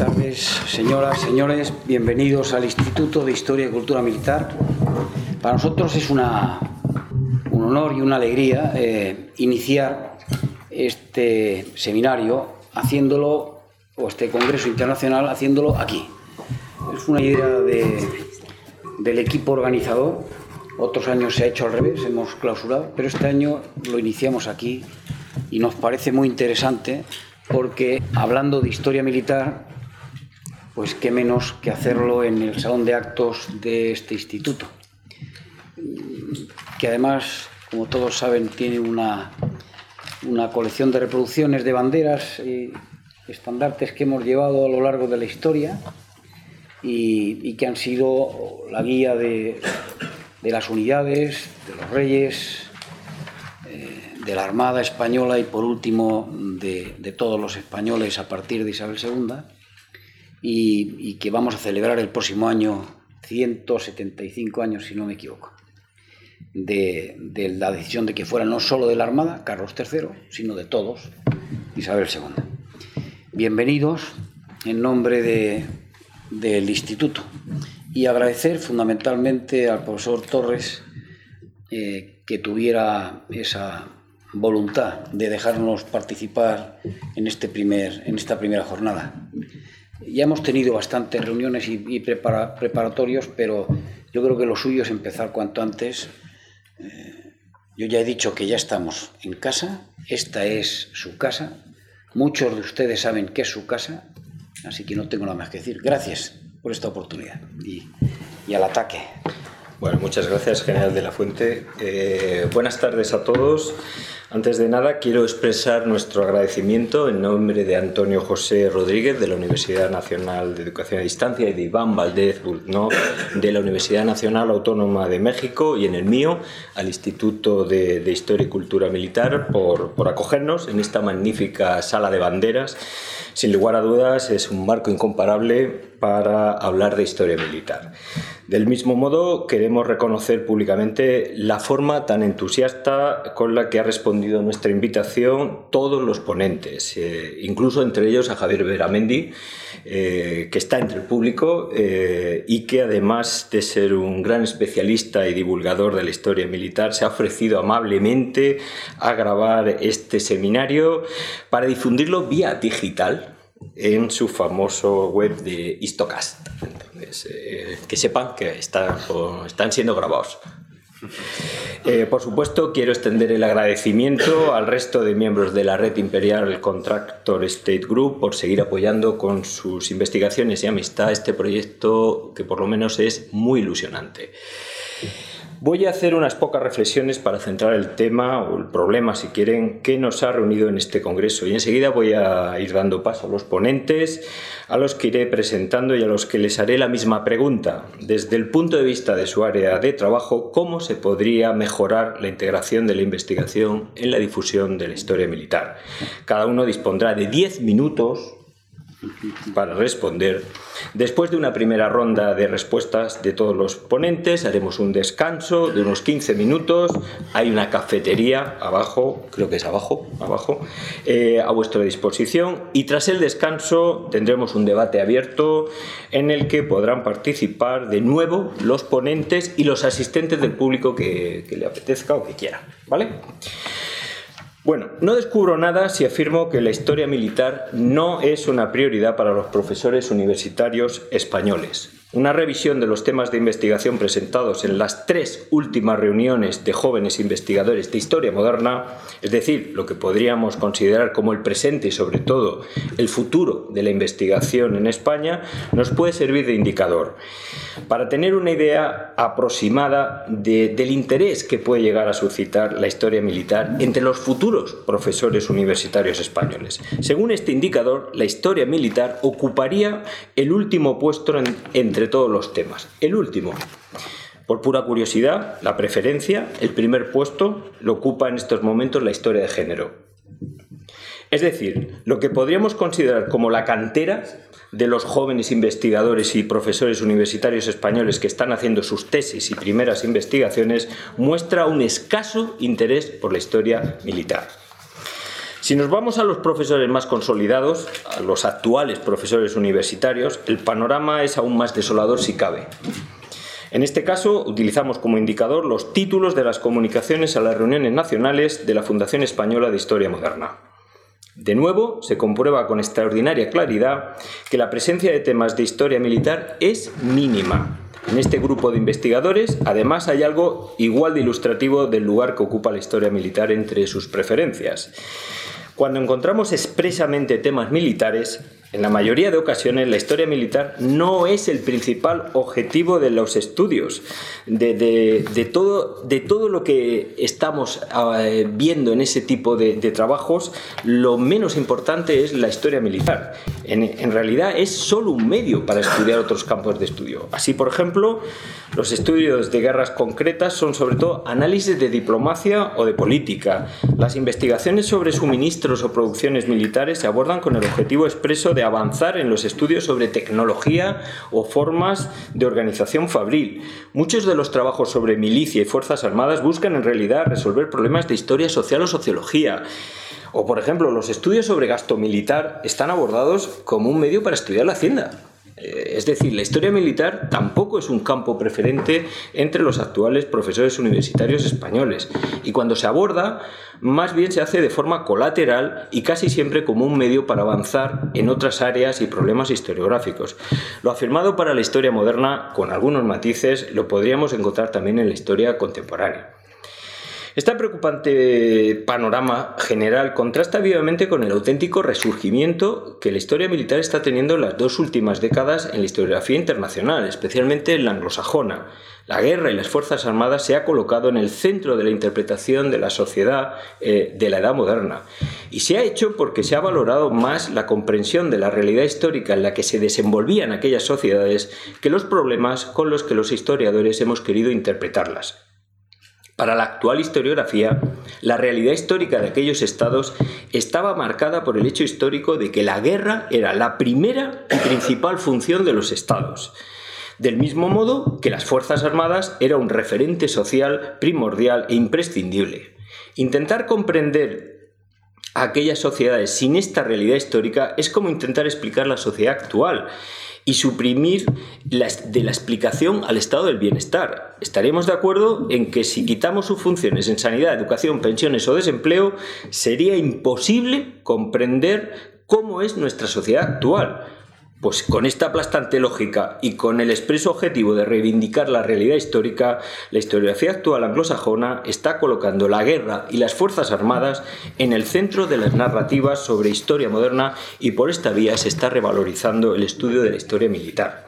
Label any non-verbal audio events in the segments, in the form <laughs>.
tardes, señoras, señores. Bienvenidos al Instituto de Historia y Cultura Militar. Para nosotros es una, un honor y una alegría eh, iniciar este seminario haciéndolo, o este Congreso Internacional haciéndolo aquí. Es una idea de, del equipo organizador. Otros años se ha hecho al revés, hemos clausurado, pero este año lo iniciamos aquí y nos parece muy interesante porque hablando de historia militar, pues qué menos que hacerlo en el salón de actos de este instituto, que además, como todos saben, tiene una, una colección de reproducciones de banderas y estandartes que hemos llevado a lo largo de la historia y, que han sido la guía de, de las unidades, de los reyes, de la Armada Española y por último de, todos los españoles a partir de Isabel II y, que vamos a celebrar el próximo año 175 años, si no me equivoco, de, la decisión de que fuera no solo de la Armada, Carlos III, sino de todos, Isabel II. Bienvenidos en nombre del Instituto y agradecer fundamentalmente al profesor Torres eh, que tuviera esa voluntad de dejarnos participar en, este primer, en esta primera jornada. Ya hemos tenido bastantes reuniones y, preparatorios, pero yo creo que lo suyo es empezar cuanto antes. Eh, yo ya he dicho que ya estamos en casa, esta es su casa, muchos de ustedes saben que es su casa, así que no tengo nada más que decir. Gracias por esta oportunidad y, al ataque. Bueno, muchas gracias, General de la Fuente. Eh, buenas tardes a todos. Antes de nada, quiero expresar nuestro agradecimiento en nombre de Antonio José Rodríguez de la Universidad Nacional de Educación a Distancia y de Iván Valdez Bultno de la Universidad Nacional Autónoma de México y en el mío al Instituto de, Historia y Cultura Militar por acogernos en esta magnífica sala de banderas. Sin lugar a dudas, es un marco incomparable para hablar de historia militar. Del mismo modo, queremos reconocer públicamente la forma tan entusiasta con la que ha respondido a nuestra invitación todos los ponentes, eh, incluso entre ellos a Javier Beramendi, eh, que está entre el público eh, y que además de ser un gran especialista y divulgador de la historia militar, se ha ofrecido amablemente a grabar este seminario para difundirlo vía digital en su famoso web de Histocast. Eh, que sepan que están, siendo grabados. Eh, por supuesto, quiero extender el agradecimiento al resto de miembros de la red imperial Contractor State Group por seguir apoyando con sus investigaciones y amistad este proyecto que por lo menos es muy ilusionante. Voy a hacer unas pocas reflexiones para centrar el tema o el problema, si quieren, que nos ha reunido en este Congreso. Y enseguida voy a ir dando paso a los ponentes, a los que iré presentando y a los que les haré la misma pregunta. Desde el punto de vista de su área de trabajo, ¿cómo se podría mejorar la integración de la investigación en la difusión de la historia militar? Cada uno dispondrá de 10 minutos para responder. Después de una primera ronda de respuestas de todos los ponentes, haremos un descanso de unos 15 minutos. Hay una cafetería abajo, creo que es abajo, abajo, eh, a vuestra disposición. Y tras el descanso tendremos un debate abierto en el que podrán participar de nuevo los ponentes y los asistentes del público que, que le apetezca o que quiera. ¿Vale? Bueno, no descubro nada si afirmo que la historia militar no es una prioridad para los profesores universitarios españoles. Una revisión de los temas de investigación presentados en las tres últimas reuniones de jóvenes investigadores de historia moderna, es decir, lo que podríamos considerar como el presente y sobre todo el futuro de la investigación en España, nos puede servir de indicador para tener una idea aproximada del interés que puede llegar a suscitar la historia militar entre los futuros profesores universitarios españoles. Según este indicador, la historia militar ocuparía el último puesto entre todos los temas. El último. Por pura curiosidad, la preferencia, el primer puesto, lo ocupa en estos momentos la historia de género. Es decir, lo que podríamos considerar como la cantera de los jóvenes investigadores y profesores universitarios españoles que están haciendo sus tesis y primeras investigaciones muestra un escaso interés por la historia militar. Si nos vamos a los profesores más consolidados, a los actuales profesores universitarios, el panorama es aún más desolador si cabe. En este caso, utilizamos como indicador los títulos de las comunicaciones a las reuniones nacionales de la Fundación Española de Historia Moderna. De nuevo, se comprueba con extraordinaria claridad que la presencia de temas de historia militar es mínima. En este grupo de investigadores, además, hay algo igual de ilustrativo del lugar que ocupa la historia militar entre sus preferencias. Cuando encontramos expresamente temas militares, en la mayoría de ocasiones la historia militar no es el principal objetivo de los estudios, de, todo, de todo, lo que estamos eh, viendo en ese tipo de, trabajos, lo menos importante es la historia militar. En, en, realidad es solo un medio para estudiar otros campos de estudio. Así, por ejemplo, los estudios de guerras concretas son sobre todo análisis de diplomacia o de política. Las investigaciones sobre suministros o producciones militares se abordan con el objetivo expreso de avanzar en los estudios sobre tecnología o formas de organización fabril. Muchos de los trabajos sobre milicia y fuerzas armadas buscan en realidad resolver problemas de historia social o sociología. O, por ejemplo, los estudios sobre gasto militar están abordados como un medio para estudiar la hacienda. Eh, es decir, la historia militar tampoco es un campo preferente entre los actuales profesores universitarios españoles y cuando se aborda, más bien se hace de forma colateral y casi siempre como un medio para avanzar en otras áreas y problemas historiográficos. Lo afirmado para la historia moderna, con algunos matices, lo podríamos encontrar también en la historia contemporánea. Este preocupante panorama general contrasta vivamente con el auténtico resurgimiento que la historia militar está teniendo en las dos últimas décadas en la historiografía internacional, especialmente en la anglosajona. La guerra y las Fuerzas Armadas se ha colocado en el centro de la interpretación de la sociedad eh, de la edad moderna. Y se ha hecho porque se ha valorado más la comprensión de la realidad histórica en la que se desenvolvían aquellas sociedades que los problemas con los que los historiadores hemos querido interpretarlas. Para la actual historiografía, la realidad histórica de aquellos estados estaba marcada por el hecho histórico de que la guerra era la primera y principal función de los estados. Del mismo modo que las Fuerzas Armadas era un referente social primordial e imprescindible. Intentar comprender aquellas sociedades sin esta realidad histórica es como intentar explicar la sociedad actual y suprimir de la explicación al estado del bienestar. Estaremos de acuerdo en que si quitamos sus funciones en sanidad, educación, pensiones o desempleo, sería imposible comprender cómo es nuestra sociedad actual pues con esta aplastante lógica y con el expreso objetivo de reivindicar la realidad histórica, la historiografía actual anglosajona está colocando la guerra y las Fuerzas Armadas en el centro de las narrativas sobre historia moderna y por esta vía se está revalorizando el estudio de la historia militar.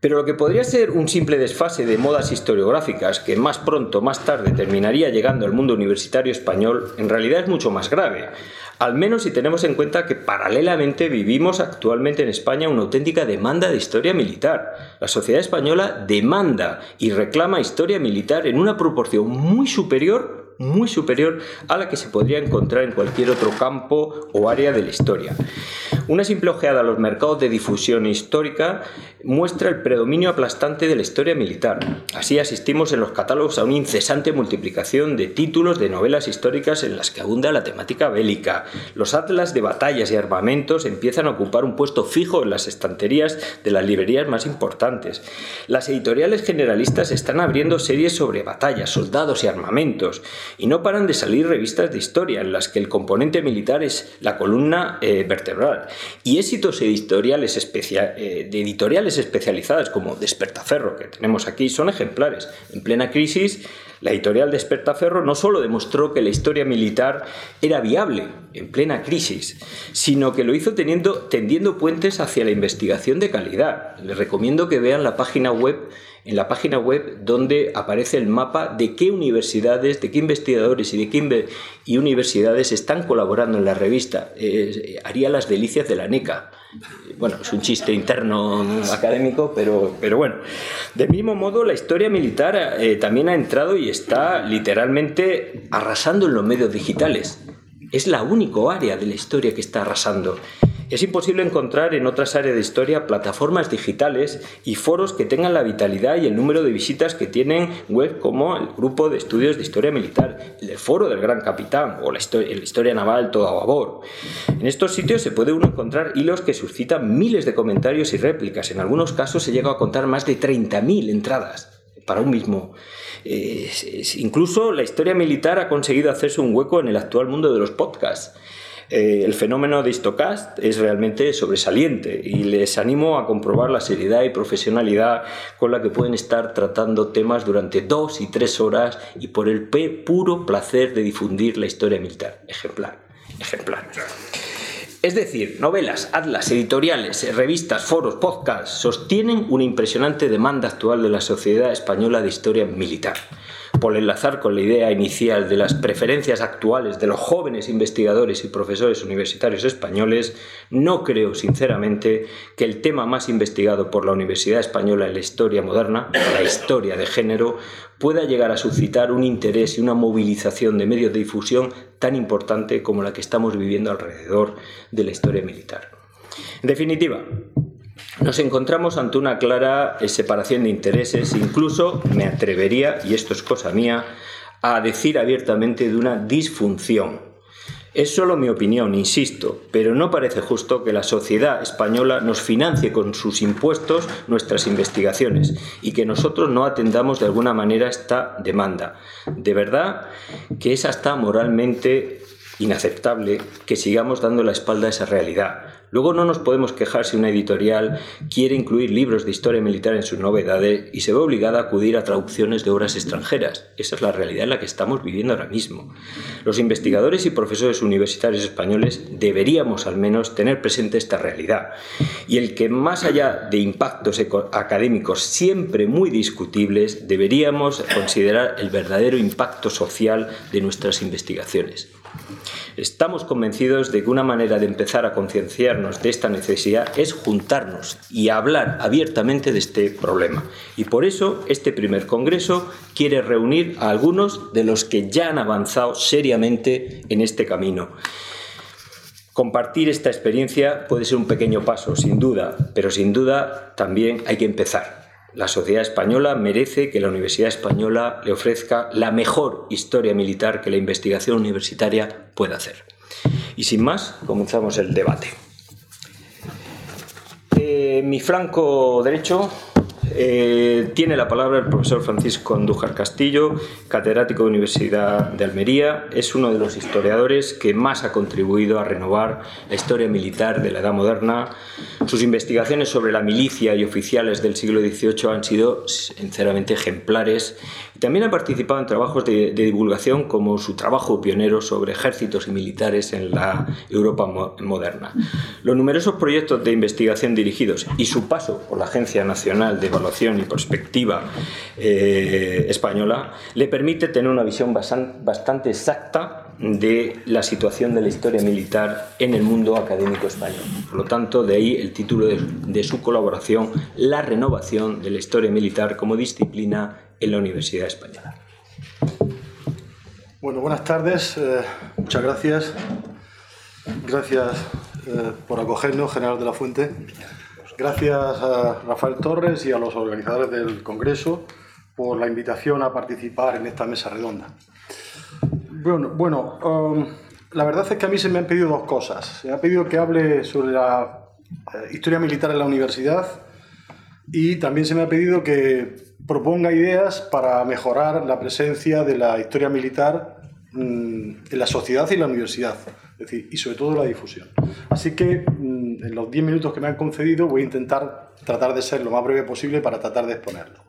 Pero lo que podría ser un simple desfase de modas historiográficas que más pronto, más tarde, terminaría llegando al mundo universitario español, en realidad es mucho más grave al menos si tenemos en cuenta que paralelamente vivimos actualmente en España una auténtica demanda de historia militar. La sociedad española demanda y reclama historia militar en una proporción muy superior muy superior a la que se podría encontrar en cualquier otro campo o área de la historia. Una simple ojeada a los mercados de difusión histórica muestra el predominio aplastante de la historia militar. Así asistimos en los catálogos a una incesante multiplicación de títulos de novelas históricas en las que abunda la temática bélica. Los atlas de batallas y armamentos empiezan a ocupar un puesto fijo en las estanterías de las librerías más importantes. Las editoriales generalistas están abriendo series sobre batallas, soldados y armamentos, y no paran de salir revistas de historia en las que el componente militar es la columna eh, vertebral. Y éxitos editoriales, eh, de editoriales especializadas como Despertaferro, que tenemos aquí, son ejemplares. En plena crisis, la editorial Despertaferro no solo demostró que la historia militar era viable en plena crisis, sino que lo hizo teniendo, tendiendo puentes hacia la investigación de calidad. Les recomiendo que vean la página web en la página web donde aparece el mapa de qué universidades, de qué investigadores y de qué universidades están colaborando en la revista. Eh, haría las delicias de la NECA. Bueno, es un chiste interno académico, pero, pero bueno. Del mismo modo, la historia militar eh, también ha entrado y está literalmente arrasando en los medios digitales. Es la única área de la historia que está arrasando. Es imposible encontrar en otras áreas de historia plataformas digitales y foros que tengan la vitalidad y el número de visitas que tienen web como el Grupo de Estudios de Historia Militar, el Foro del Gran Capitán o la historia, Naval Todo a Babor. En estos sitios se puede uno encontrar hilos que suscitan miles de comentarios y réplicas. En algunos casos se llega a contar más de 30.000 entradas para un mismo. incluso la historia militar ha conseguido hacerse un hueco en el actual mundo de los podcasts. Eh, el fenómeno de Histocast es realmente sobresaliente y les animo a comprobar la seriedad y profesionalidad con la que pueden estar tratando temas durante dos y tres horas y por el puro placer de difundir la historia militar. Ejemplar, ejemplar. Es decir, novelas, atlas, editoriales, revistas, foros, podcasts sostienen una impresionante demanda actual de la sociedad española de historia militar por enlazar con la idea inicial de las preferencias actuales de los jóvenes investigadores y profesores universitarios españoles, no creo sinceramente que el tema más investigado por la Universidad Española en la historia moderna, la historia de género, pueda llegar a suscitar un interés y una movilización de medios de difusión tan importante como la que estamos viviendo alrededor de la historia militar. En definitiva, nos encontramos ante una clara eh, separación de intereses, incluso me atrevería, y esto es cosa mía, a decir abiertamente de una disfunción. Es solo mi opinión, insisto, pero no parece justo que la sociedad española nos financie con sus impuestos nuestras investigaciones y que nosotros no atendamos de alguna manera esta demanda. De verdad que es hasta moralmente inaceptable que sigamos dando la espalda a esa realidad. Luego no nos podemos quejar si una editorial quiere incluir libros de historia militar en sus novedades y se ve obligada a acudir a traducciones de obras extranjeras. Esa es la realidad en la que estamos viviendo ahora mismo. Los investigadores y profesores universitarios españoles deberíamos al menos tener presente esta realidad y el que más allá de impactos académicos siempre muy discutibles, deberíamos considerar el verdadero impacto social de nuestras investigaciones. Estamos convencidos de que una manera de empezar a concienciarnos de esta necesidad es juntarnos y hablar abiertamente de este problema. Y por eso este primer Congreso quiere reunir a algunos de los que ya han avanzado seriamente en este camino. Compartir esta experiencia puede ser un pequeño paso, sin duda, pero sin duda también hay que empezar. La sociedad española merece que la Universidad Española le ofrezca la mejor historia militar que la investigación universitaria pueda hacer. Y sin más, comenzamos el debate. Eh, mi flanco derecho eh, tiene la palabra el profesor Francisco Andújar Castillo, catedrático de Universidad de Almería. Es uno de los historiadores que más ha contribuido a renovar la historia militar de la Edad Moderna. Sus investigaciones sobre la milicia y oficiales del siglo XVIII han sido sinceramente ejemplares también ha participado en trabajos de, divulgación como su trabajo pionero sobre ejércitos y militares en la Europa moderna. Los numerosos proyectos de investigación dirigidos y su paso por la Agencia Nacional de Evaluación y Perspectiva eh, Española le permite tener una visión bastante exacta de la situación de la historia militar en el mundo académico español. Por lo tanto, de ahí el título de su colaboración, La renovación de la historia militar como disciplina en la Universidad Española. Bueno, buenas tardes, eh, muchas gracias. Gracias eh, por acogernos, General de la Fuente. Gracias a Rafael Torres y a los organizadores del Congreso por la invitación a participar en esta mesa redonda. Bueno, bueno um, la verdad es que a mí se me han pedido dos cosas. Se me ha pedido que hable sobre la eh, historia militar en la universidad y también se me ha pedido que proponga ideas para mejorar la presencia de la historia militar mm, en la sociedad y la universidad, es decir, y sobre todo la difusión. Así que mm, en los 10 minutos que me han concedido voy a intentar tratar de ser lo más breve posible para tratar de exponerlo.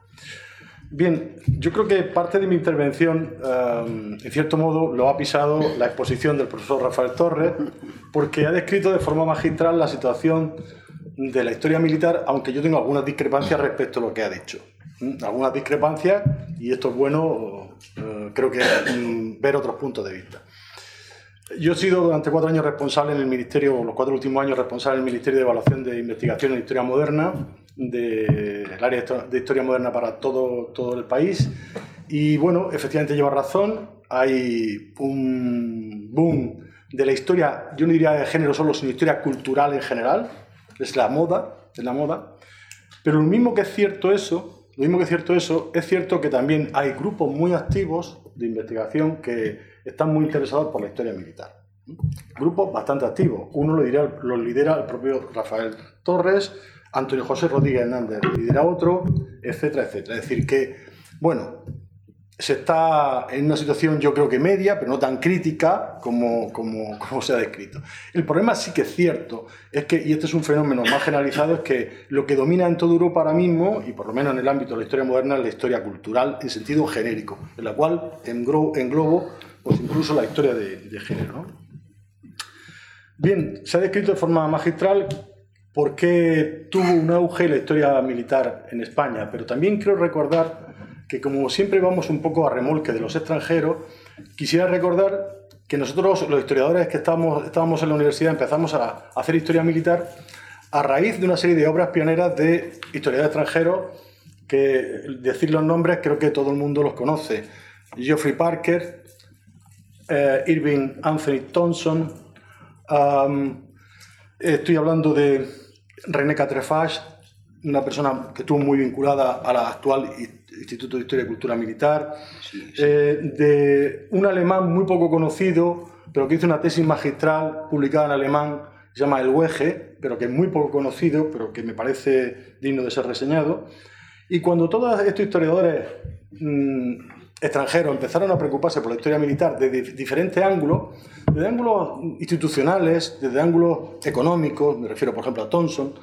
Bien, yo creo que parte de mi intervención, em, en cierto modo, lo ha pisado la exposición del profesor Rafael Torres, porque ha descrito de forma magistral la situación de la historia militar, aunque yo tengo algunas discrepancias respecto a lo que ha dicho algunas discrepancias y esto es bueno, eh, creo que mm, ver otros puntos de vista. Yo he sido durante cuatro años responsable en el Ministerio, los cuatro últimos años responsable en el Ministerio de Evaluación de Investigación en Historia Moderna, del área de Historia Moderna para todo, todo el país. Y bueno, efectivamente lleva razón, hay un boom de la historia, yo no diría de género solo, sino historia cultural en general, es la moda, es la moda. Pero lo mismo que es cierto eso, lo mismo que es cierto eso, es cierto que también hay grupos muy activos de investigación que están muy interesados por la historia militar. Grupos bastante activos. Uno lo, dirá, lo lidera el propio Rafael Torres, Antonio José Rodríguez Hernández lidera otro, etcétera, etcétera. Es decir, que, bueno, se está en una situación yo creo que media, pero no tan crítica como, como, <laughs> como, se ha descrito. El problema sí que es cierto, es que, y este es un fenómeno más generalizado, es que lo que domina en toda Europa ahora mismo, y por lo menos en el ámbito de la historia moderna, es la historia cultural en sentido genérico, en la cual englobo pues incluso la historia de, de género. Bien, se ha descrito de forma magistral por qué tuvo un auge la historia militar en España, pero también quiero recordar que como siempre vamos un poco a remolque de los extranjeros, quisiera recordar que nosotros, los historiadores que estábamos, estábamos en la universidad, empezamos a hacer historia militar a raíz de una serie de obras pioneras de historiadores extranjeros, que decir los nombres creo que todo el mundo los conoce. Geoffrey Parker, eh, Irving Anthony Thompson, estoy hablando de René Catrefage, una persona que estuvo muy vinculada a la actual Instituto de Historia y Cultura Militar, eh, de un alemán muy poco conocido, pero que hizo una tesis magistral publicada en alemán, se llama El Wege, pero que es muy poco conocido, pero que me parece digno de ser reseñado. Y cuando todos estos historiadores mm, extranjeros empezaron a preocuparse por la historia militar desde diferentes ángulos, desde ángulos institucionales, desde ángulos económicos, me refiero por ejemplo a Thomson,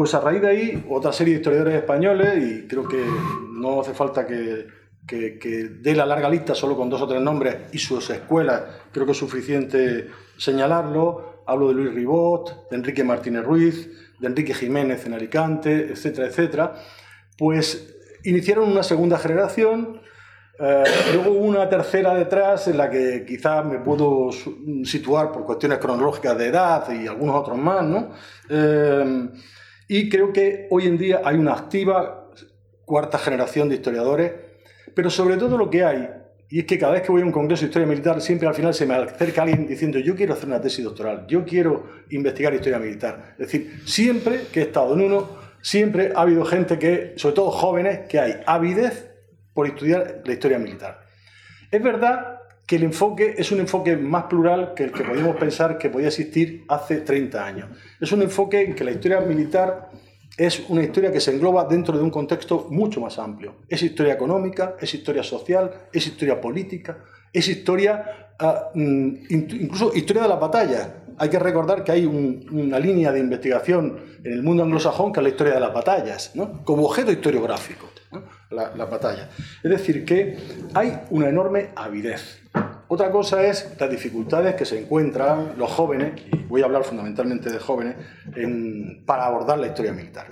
pues a raíz de ahí, otra serie de historiadores españoles, y creo que no hace falta que, que, dé la larga lista solo con dos o tres nombres y sus escuelas, creo que es suficiente señalarlo. Hablo de Luis Ribot, de Enrique Martínez Ruiz, de Enrique Jiménez en Alicante, etcétera, etcétera. Pues iniciaron una segunda generación, eh, luego una tercera detrás en la que quizás me puedo situar por cuestiones cronológicas de edad y algunos otros más, ¿no? Eh, y creo que hoy en día hay una activa cuarta generación de historiadores, pero sobre todo lo que hay, y es que cada vez que voy a un congreso de historia militar, siempre al final se me acerca alguien diciendo, yo quiero hacer una tesis doctoral, yo quiero investigar historia militar. Es decir, siempre que he estado en uno, siempre ha habido gente que, sobre todo jóvenes, que hay avidez por estudiar la historia militar. Es verdad que el enfoque es un enfoque más plural que el que podíamos pensar que podía existir hace 30 años. Es un enfoque en que la historia militar es una historia que se engloba dentro de un contexto mucho más amplio. Es historia económica, es historia social, es historia política, es historia, ah, mm, incluso historia de la batalla. Hay que recordar que hay una línea de investigación en el mundo anglosajón que es la historia de las batallas, como objeto historiográfico la, batalla. Es decir, que hay una enorme avidez. Otra cosa es las dificultades que se encuentran los jóvenes, y voy a hablar fundamentalmente de jóvenes, para abordar la historia militar.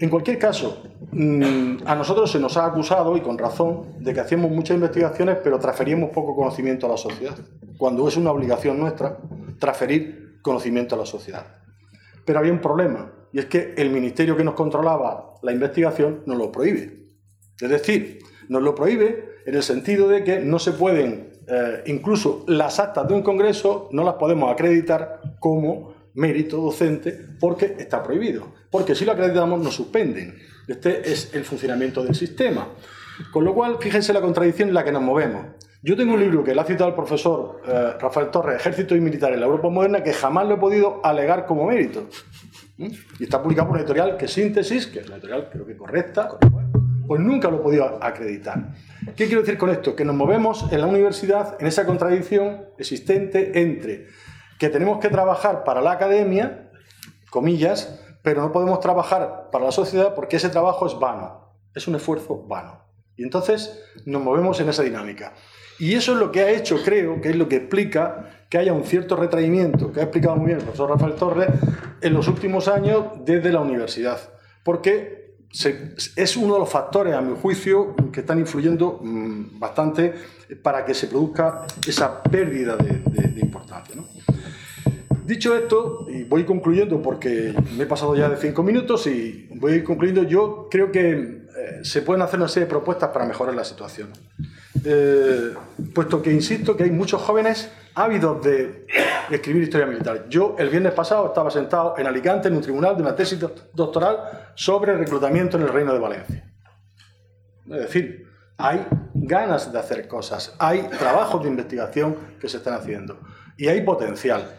En cualquier caso, mm, a nosotros se nos ha acusado, y con razón, de que hacemos muchas investigaciones, pero transferimos poco conocimiento a la sociedad, cuando es una obligación nuestra transferir conocimiento a la sociedad. Pero había un problema, y es que el ministerio que nos controlaba la investigación nos lo prohíbe. Es decir, nos lo prohíbe en el sentido de que no se pueden, eh, incluso las actas de un congreso, no las podemos acreditar como mérito docente porque está prohibido. Porque si lo acreditamos nos suspenden. Este es el funcionamiento del sistema. Con lo cual, fíjense la contradicción en la que nos movemos. Yo tengo un libro que le ha citado el profesor eh, Rafael Torres, Ejército y Militar en la Europa Moderna, que jamás lo he podido alegar como mérito. ¿Mm? Y está publicado por una editorial que es Síntesis, que es la editorial creo que correcta, pues nunca lo he podido acreditar. ¿Qué quiero decir con esto? Que nos movemos en la universidad en esa contradicción existente entre que tenemos que trabajar para la academia, comillas, pero no podemos trabajar para la sociedad porque ese trabajo es vano, es un esfuerzo vano. Y entonces nos movemos en esa dinámica. Y eso es lo que ha hecho, creo, que es lo que explica que haya un cierto retraimiento, que ha explicado muy bien el profesor Rafael Torres, en los últimos años desde la universidad. Porque es uno de los factores, a mi juicio, que están influyendo mm, bastante para que se produzca esa pérdida de, importancia. Dicho esto, y voy concluyendo porque me he pasado ya de cinco minutos y voy concluyendo, yo creo que eh, se pueden hacer una serie de propuestas para mejorar la situación. Eh, puesto que insisto que hay muchos jóvenes ávidos de escribir historia militar. Yo el viernes pasado estaba sentado en Alicante en un tribunal de una tesis doctoral sobre reclutamiento en el Reino de Valencia. Es decir, hay ganas de hacer cosas, hay trabajos de investigación que se están haciendo y hay potencial.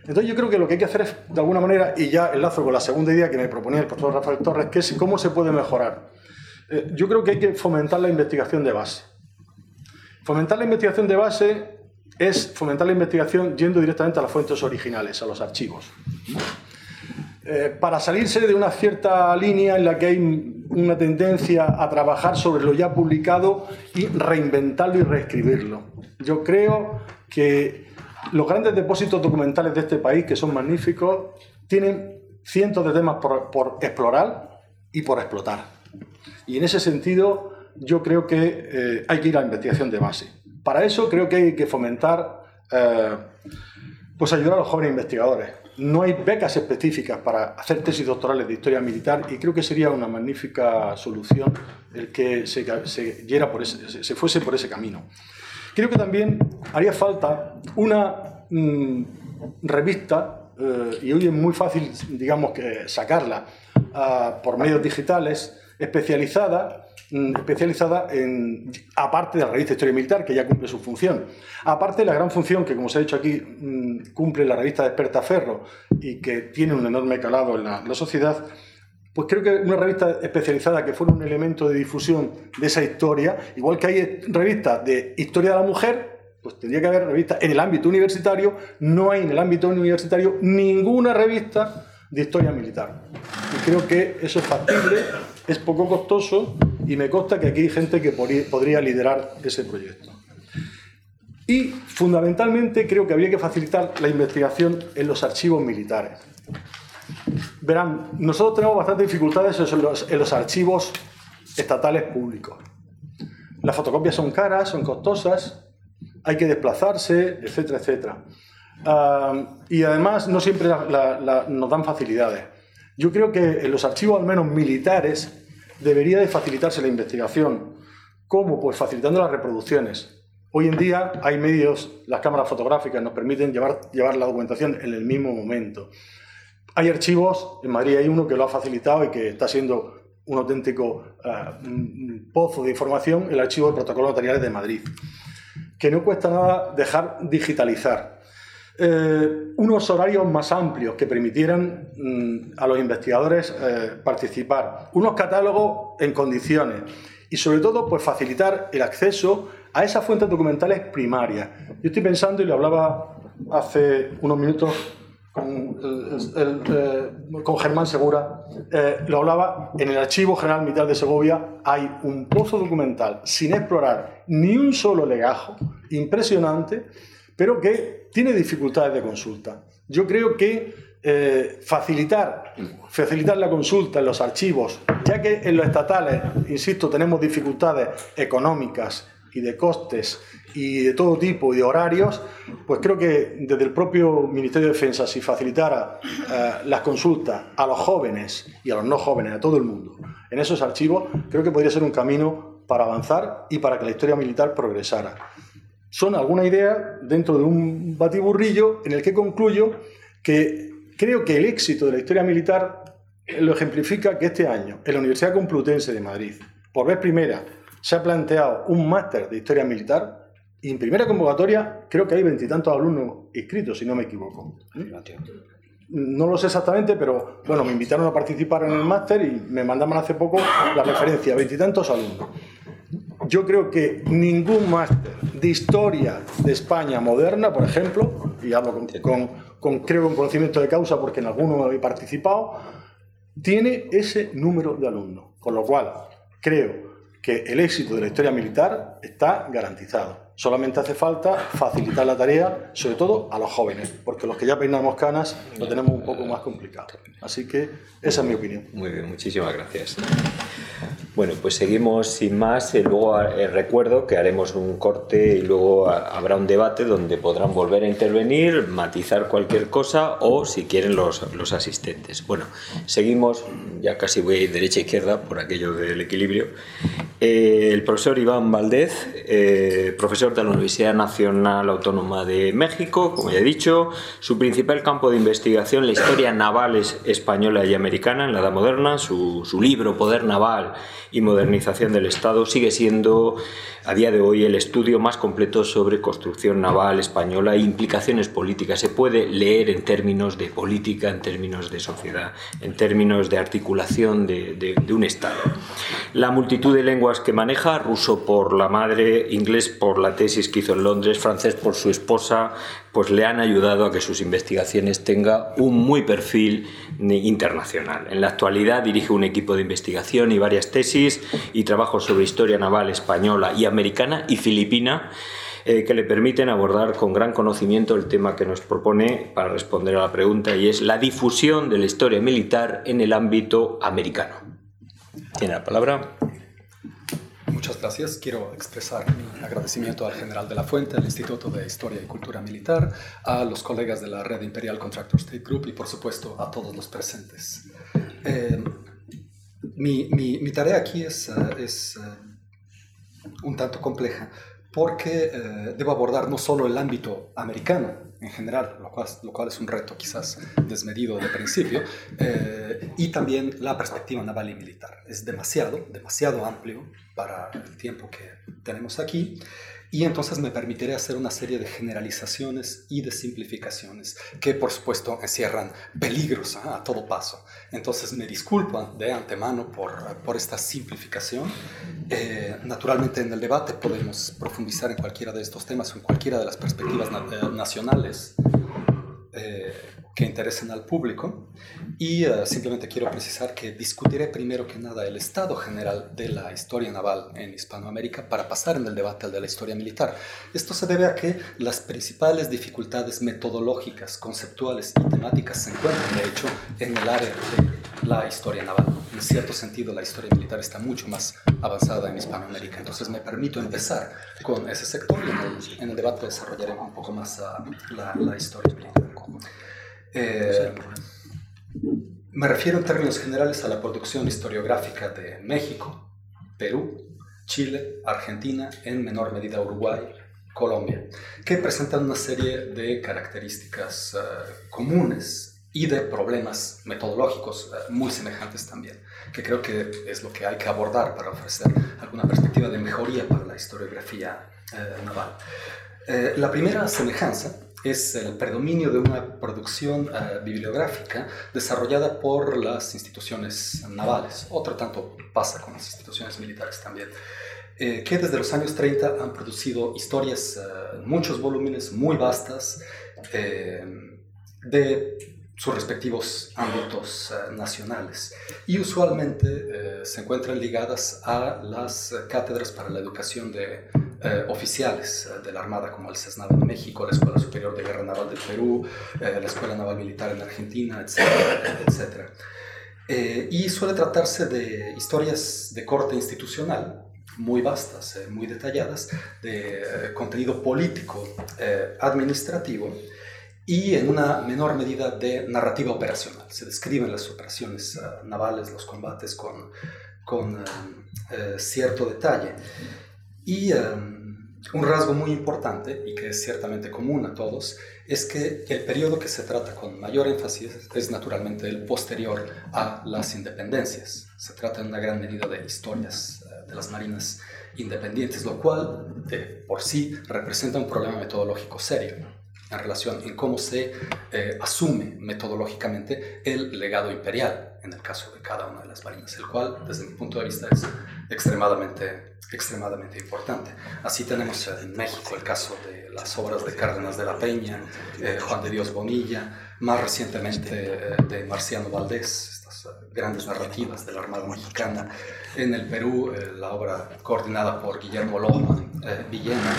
Entonces yo creo que lo que hay que hacer es, de alguna manera, y ya enlazo con la segunda idea que me proponía el profesor Rafael Torres, que es cómo se puede mejorar. Eh, yo creo que hay que fomentar la investigación de base. Fomentar la investigación de base es fomentar la investigación yendo directamente a las fuentes originales, a los archivos. Eh, para salirse de una cierta línea en la que hay una tendencia a trabajar sobre lo ya publicado y reinventarlo y reescribirlo. Yo creo que los grandes depósitos documentales de este país, que son magníficos, tienen cientos de temas por, explorar y por explotar. Y en ese sentido, yo creo que eh, hay que ir a la investigación de base. Para eso creo que hay que fomentar, eh, pues ayudar a los jóvenes investigadores. No hay becas específicas para hacer tesis doctorales de historia militar y creo que sería una magnífica solución el que se, por se fuese por ese camino. Creo que también haría falta una mm, revista, eh, y hoy es muy fácil, digamos, que sacarla ah, por medios digitales, especializada especializada en, aparte de la revista Historia Militar, que ya cumple su función, aparte de la gran función que, como se ha dicho aquí, mm, cumple la revista de Ferro y que tiene un enorme calado en la, sociedad, pues creo que una revista especializada que fuera un elemento de difusión de esa historia, igual que hay revistas de historia de la mujer, pues tendría que haber revistas en el ámbito universitario, no hay en el ámbito universitario ninguna revista de historia militar. Y creo que eso es factible, es poco costoso y me consta que aquí hay gente que podría liderar ese proyecto. Y fundamentalmente creo que habría que facilitar la investigación en los archivos militares. Verán, nosotros tenemos bastantes dificultades en los, archivos estatales públicos. Las fotocopias son caras, son costosas, hay que desplazarse, etcétera, etcétera. Ah, y además no siempre nos dan facilidades. Yo creo que en los archivos, al menos militares, debería de facilitarse la investigación. ¿Cómo? Pues facilitando las reproducciones. Hoy en día hay medios, las cámaras fotográficas nos permiten llevar, llevar la documentación en el mismo momento. Hay archivos, en Madrid hay uno que lo ha facilitado y que está siendo un auténtico eh, pozo de información, el archivo de protocolos notariales de Madrid, que no cuesta nada dejar digitalizar. Eh, unos horarios más amplios que permitieran mm, a los investigadores eh, participar, unos catálogos en condiciones y sobre todo pues facilitar el acceso a esas fuentes documentales primarias. Yo estoy pensando, y lo hablaba hace unos minutos con, eh, con Germán Segura, lo hablaba, en el Archivo General Militar de Segovia hay un pozo documental sin explorar ni un solo legajo, impresionante, pero que tiene dificultades de consulta. Yo creo que eh, facilitar, facilitar la consulta en los archivos, ya que en los estatales, insisto, tenemos dificultades económicas y de costes y de todo tipo y de horarios, pues creo que desde el propio Ministerio de Defensa, si facilitara eh, las consultas a los jóvenes y a los no jóvenes, a todo el mundo, en esos archivos, creo que podría ser un camino para avanzar y para que la historia militar progresara son alguna idea dentro de un batiburrillo en el que concluyo que creo que el éxito de la historia militar lo ejemplifica que este año en la Universidad Complutense de Madrid, por vez primera, se ha planteado un máster de historia militar y en primera convocatoria creo que hay veintitantos alumnos inscritos, si no me equivoco. No lo sé exactamente, pero bueno, me invitaron a participar en el máster y me mandaban hace poco la referencia, veintitantos alumnos. Yo creo que ningún máster de historia de España moderna, por ejemplo, y hablo con, con, creo con conocimiento de causa porque en alguno he participado, tiene ese número de alumnos. Con lo cual, creo que el éxito de la historia militar está garantizado. Solamente hace falta facilitar la tarea, sobre todo a los jóvenes, porque los que ya peinamos canas lo tenemos un poco más complicado. Así que esa es mi opinión. Muy bien, muchísimas gracias. Bueno, pues seguimos sin más. Eh, luego eh, recuerdo que haremos un corte y luego habrá un debate donde podrán volver a intervenir, matizar cualquier cosa o si quieren los, los asistentes. Bueno, seguimos, ya casi voy derecha-izquierda por aquello del equilibrio. Eh, el profesor Iván Valdez, profesor de la Universidad Nacional Autónoma de México, como ya he dicho, su principal campo de investigación, la historia naval española y americana en la Edad Moderna, su, su libro Poder Naval y Modernización del Estado sigue siendo a día de hoy el estudio más completo sobre construcción naval española e implicaciones políticas. Se puede leer en términos de política, en términos de sociedad, en términos de articulación de, de un Estado. La multitud de lenguas que maneja, ruso por la madre, inglés por la tesis que hizo en Londres, francés por su esposa, pues le han ayudado a que sus investigaciones tengan un muy perfil internacional. En la actualidad dirige un equipo de investigación y varias tesis y trabajos sobre historia naval española y americana y filipina eh, que le permiten abordar con gran conocimiento el tema que nos propone para responder a la pregunta y es la difusión de la historia militar en el ámbito americano. Tiene la palabra. Muchas gracias. Quiero expresar mi agradecimiento al general de la Fuente, al Instituto de Historia y Cultura Militar, a los colegas de la Red Imperial Contractor State Group y, por supuesto, a todos los presentes. Eh, mi, mi, mi, tarea aquí es, uh, es uh, un tanto compleja porque uh, debo abordar no solo el ámbito americano, en general, lo cual, lo cual, es un reto quizás desmedido de principio, eh, y también la perspectiva naval y militar. Es demasiado, demasiado amplio para el tiempo que tenemos aquí, y entonces me permitiré hacer una serie de generalizaciones y de simplificaciones que por supuesto encierran peligros ¿eh? a todo paso. Entonces me disculpo de antemano por, por esta simplificación. Eh, naturalmente en el debate podemos profundizar en cualquiera de estos temas o en cualquiera de las perspectivas na eh, nacionales. Eh, que interesen al público y uh, simplemente quiero precisar que discutiré primero que nada el estado general de la historia naval en Hispanoamérica para pasar en el debate al de la historia militar. Esto se debe a que las principales dificultades metodológicas, conceptuales y temáticas se encuentran, de hecho, en el área de la historia naval. En cierto sentido, la historia militar está mucho más avanzada en Hispanoamérica, entonces me permito empezar con ese sector y en el, en el debate desarrollaré un poco más uh, la, la historia militar. Eh, me refiero en términos generales a la producción historiográfica de México, Perú, Chile, Argentina, en menor medida Uruguay, Colombia, que presentan una serie de características uh, comunes y de problemas metodológicos uh, muy semejantes también, que creo que es lo que hay que abordar para ofrecer alguna perspectiva de mejoría para la historiografía uh, naval. la primera semejanza es el predominio de una producción uh, bibliográfica desarrollada por las instituciones navales. Otro tanto pasa con las instituciones militares también. Eh, que desde los años 30 han producido historias, uh, muchos volúmenes muy vastas, eh, de sus respectivos ámbitos uh, nacionales y usualmente se encuentran ligadas a las cátedras para la educación de eh, oficiales eh, de la Armada, como el CESNAV en México, la Escuela Superior de Guerra Naval del Perú, eh, la Escuela Naval Militar en Argentina, etcétera, etcétera. y suele tratarse de historias de corte institucional, muy vastas, muy detalladas, de contenido político, administrativo, y en una menor medida de narrativa operacional. Se describen las operaciones navales, los combates con, con cierto detalle. Y um, un rasgo muy importante, y que es ciertamente común a todos, es que el periodo que se trata con mayor énfasis es naturalmente el posterior a las independencias. Se trata en una gran medida de historias uh, de las marinas independientes, lo cual de por sí representa un problema metodológico serio en relación en cómo se eh, asume metodológicamente el legado imperial en el caso de cada una de las marinas, el cual desde mi punto de vista es extremadamente extremadamente importante. Así tenemos en México el caso de las obras de Cárdenas de la Peña, eh, Juan de Dios Bonilla, más recientemente eh, de Marciano Valdés, grandes narrativas de la Armada Mexicana. En el Perú, eh, la obra coordinada por Guillermo Lohmann Villena,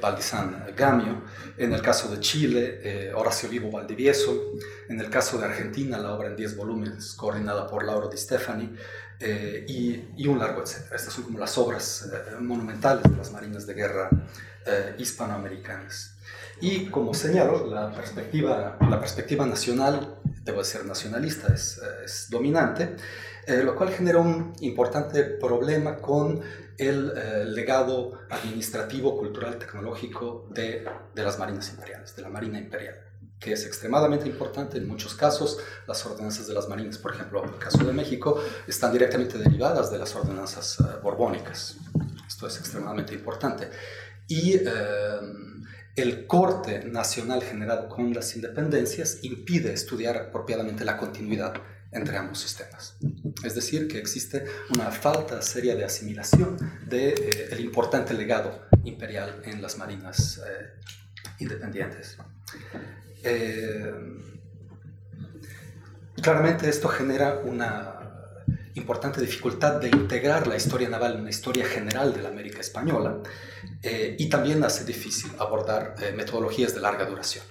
Valdizán Gamio. En el caso de Chile, Horacio Vivo Valdivieso. En el caso de Argentina, la obra en 10 volúmenes coordinada por Lauro Di Stefani. Eh, y, un largo etcétera. Estas son como las obras eh, monumentales de las marinas de guerra eh, hispanoamericanas. Y como señalo, la perspectiva, la perspectiva nacional debo decir nacionalista, es, es dominante, lo cual genera un importante problema con el legado administrativo, cultural, tecnológico de, de las marinas imperiales, de la Marina Imperial que es extremadamente importante en muchos casos. Las ordenanzas de las marinas, por ejemplo, en el caso de México, están directamente derivadas de las ordenanzas uh, borbónicas. Esto es extremadamente importante. Y el corte nacional generado con las independencias impide estudiar apropiadamente la continuidad entre ambos sistemas. Es decir, que existe una falta seria de asimilación del de, eh, importante legado imperial en las marinas eh, independientes. Eh, claramente esto genera una importante dificultad de integrar la historia naval en una historia general de la América Española eh, y también hace difícil abordar eh, metodologías de larga duración.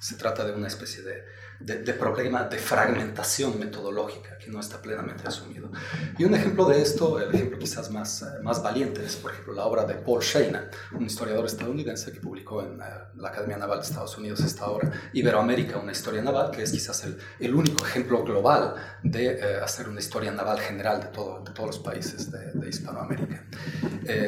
Se trata de una especie de de, problema de fragmentación metodológica que no está plenamente asumido. Y un ejemplo de esto, el ejemplo quizás más, eh, más valiente, es por ejemplo la obra de Paul Sheina, un historiador estadounidense que publicó en eh, la Academia Naval de Estados Unidos esta obra, Iberoamérica, una historia naval, que es quizás el, el único ejemplo global de eh, hacer una historia naval general de, todo, de todos los países de, de Hispanoamérica.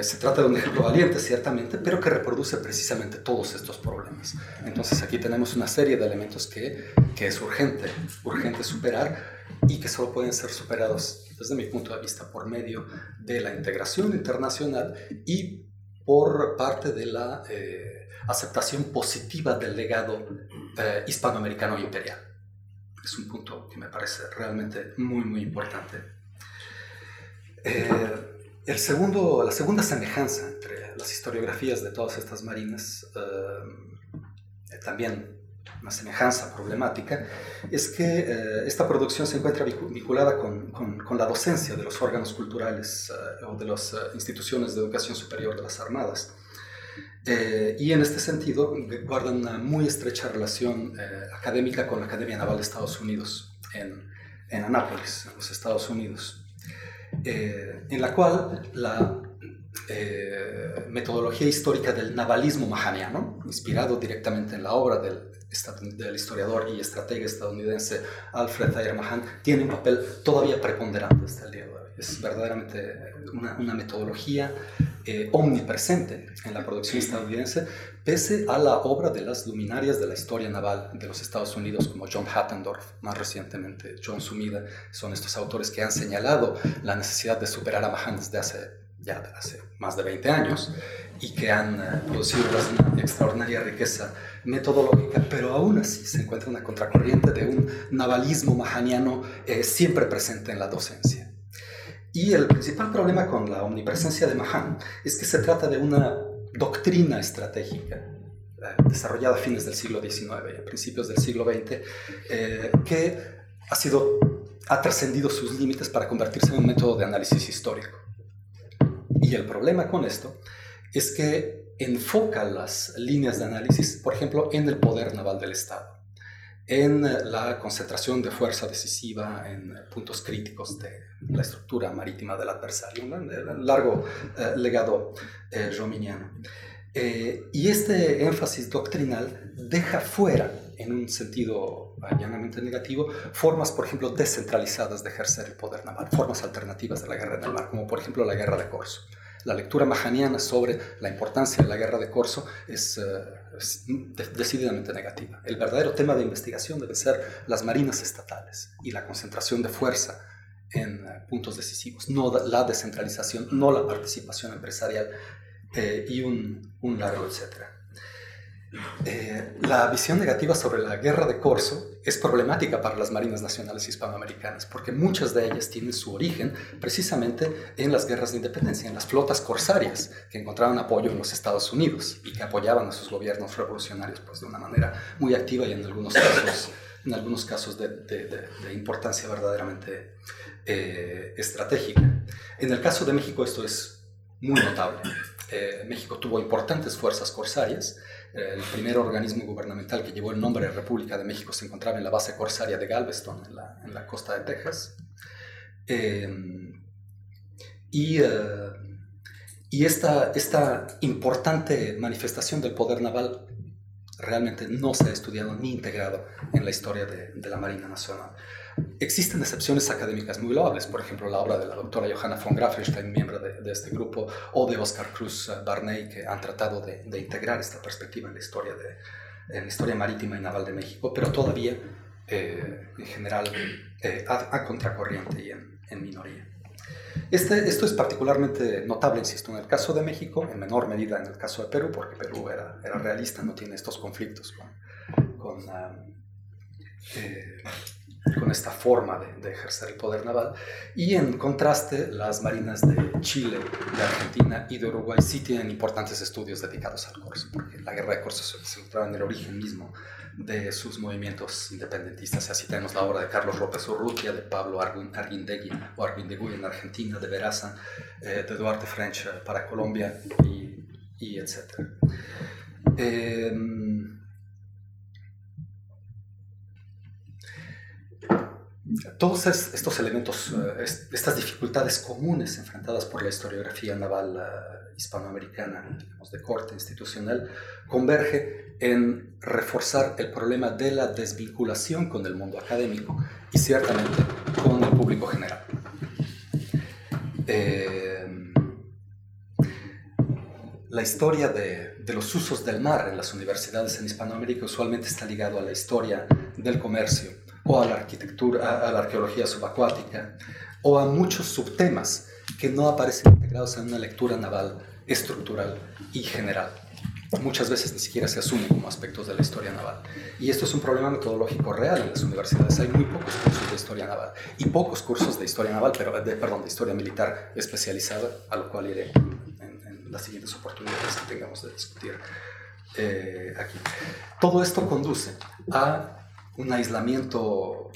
se trata de un ejemplo valiente, ciertamente, pero que reproduce precisamente todos estos problemas. Entonces aquí tenemos una serie de elementos que que es urgente, urgente superar y que solo pueden ser superados desde mi punto de vista por medio de la integración internacional y por parte de la eh, aceptación positiva del legado eh, hispanoamericano imperial. Es un punto que me parece realmente muy, muy importante. Eh, el segundo, la segunda semejanza entre las historiografías de todas estas marinas también una semejanza problemática, es que eh, esta producción se encuentra vinculada con, con, la docencia de los órganos culturales eh, o de las eh, instituciones de educación superior de las Armadas. y en este sentido guardan una muy estrecha relación académica con la Academia Naval de Estados Unidos en, en Anápolis, en los Estados Unidos, en la cual la metodología histórica del navalismo mahaniano, inspirado directamente en la obra del del historiador y estratega estadounidense Alfred Thayer Mahan tiene un papel todavía preponderante hasta el día de hoy. Es verdaderamente una, una metodología eh, omnipresente en la producción estadounidense, pese a la obra de las luminarias de la historia naval de los Estados Unidos, como John Hattendorf, más recientemente John Sumida, son estos autores que han señalado la necesidad de superar a Mahan desde hace ya hace más de 20 años y que han eh, producido una extraordinaria riqueza metodológica, pero aún así se encuentra una contracorriente de un navalismo mahaniano eh, siempre presente en la docencia. Y el principal problema con la omnipresencia de Mahan es que se trata de una doctrina estratégica eh, desarrollada a fines del siglo XIX y a principios del siglo XX, que ha ha trascendido sus límites para convertirse en un método de análisis histórico. Y el problema con esto es que enfoca las líneas de análisis, por ejemplo, en el poder naval del Estado, en la concentración de fuerza decisiva en puntos críticos de la estructura marítima del adversario, un largo eh, legado eh, rominiano. Eh, y este énfasis doctrinal deja fuera, en un sentido llanamente negativo, formas, por ejemplo, descentralizadas de ejercer el poder naval, formas alternativas de la guerra en el mar, como por ejemplo la guerra de Corso. La lectura mahaniana sobre la importancia de la guerra de Corso es, eh, decididamente negativa. El verdadero tema de investigación debe ser las marinas estatales y la concentración de fuerza en eh, puntos decisivos, no la descentralización, no la participación empresarial eh, y un, un largo etcétera. Eh, la visión negativa sobre la guerra de Corso es problemática para las marinas nacionales hispanoamericanas porque muchas de ellas tienen su origen precisamente en las guerras de independencia, en las flotas corsarias que encontraban apoyo en los Estados Unidos y que apoyaban a sus gobiernos revolucionarios pues, de una manera muy activa y en algunos casos, en algunos casos de, de, importancia verdaderamente eh, estratégica. En el caso de México esto es muy notable. Eh, México tuvo importantes fuerzas corsarias el primer organismo gubernamental que llevó el nombre de República de México se encontraba en la base corsaria de Galveston, en la, costa de Texas. Eh, y, eh, y esta, esta importante manifestación del poder naval realmente no se ha estudiado ni integrado en la historia de, la Marina Nacional. Existen excepciones académicas muy loables, por ejemplo, la obra de la doctora Johanna von Grafenstein, miembro de, este grupo, o de Oscar Cruz Barney, que han tratado de, integrar esta perspectiva en la historia, de, en la historia marítima y naval de México, pero todavía, eh, en general, eh, a, contracorriente y en minoría. Este, esto es particularmente notable, insisto, en el caso de México, en menor medida en el caso de Perú, porque Perú era, era realista, no tiene estos conflictos con, con, eh, con esta forma de, de, ejercer el poder naval. Y en contraste, las marinas de Chile, de Argentina y de Uruguay sí tienen importantes estudios dedicados al corso, porque la guerra de corso se encontraba en el origen mismo de sus movimientos independentistas. Así tenemos la obra de Carlos López Urrutia, de Pablo Arguindegui o Arguindegui en Argentina, de Veraza, eh, de Duarte French eh, para Colombia y, y etc. Em, todos estos elementos, eh, estas dificultades comunes enfrentadas por la historiografía naval hispanoamericana, digamos, de corte institucional, converge en reforzar el problema de la desvinculación con el mundo académico y ciertamente con el público general. Eh, la historia de, de, los usos del mar en las universidades en Hispanoamérica usualmente está ligado a la historia del comercio o a la arquitectura, a la arqueología subacuática o a muchos subtemas que no aparecen integrados en una lectura naval estructural y general. Muchas veces ni siquiera se asumen como aspectos de la historia naval. Y esto es un problema metodológico real en las universidades. Hay muy pocos cursos de historia naval y pocos cursos de historia naval, pero de, perdón, de historia militar especializada, a lo cual iré en, las siguientes oportunidades que tengamos de discutir eh, aquí. Todo esto conduce a un aislamiento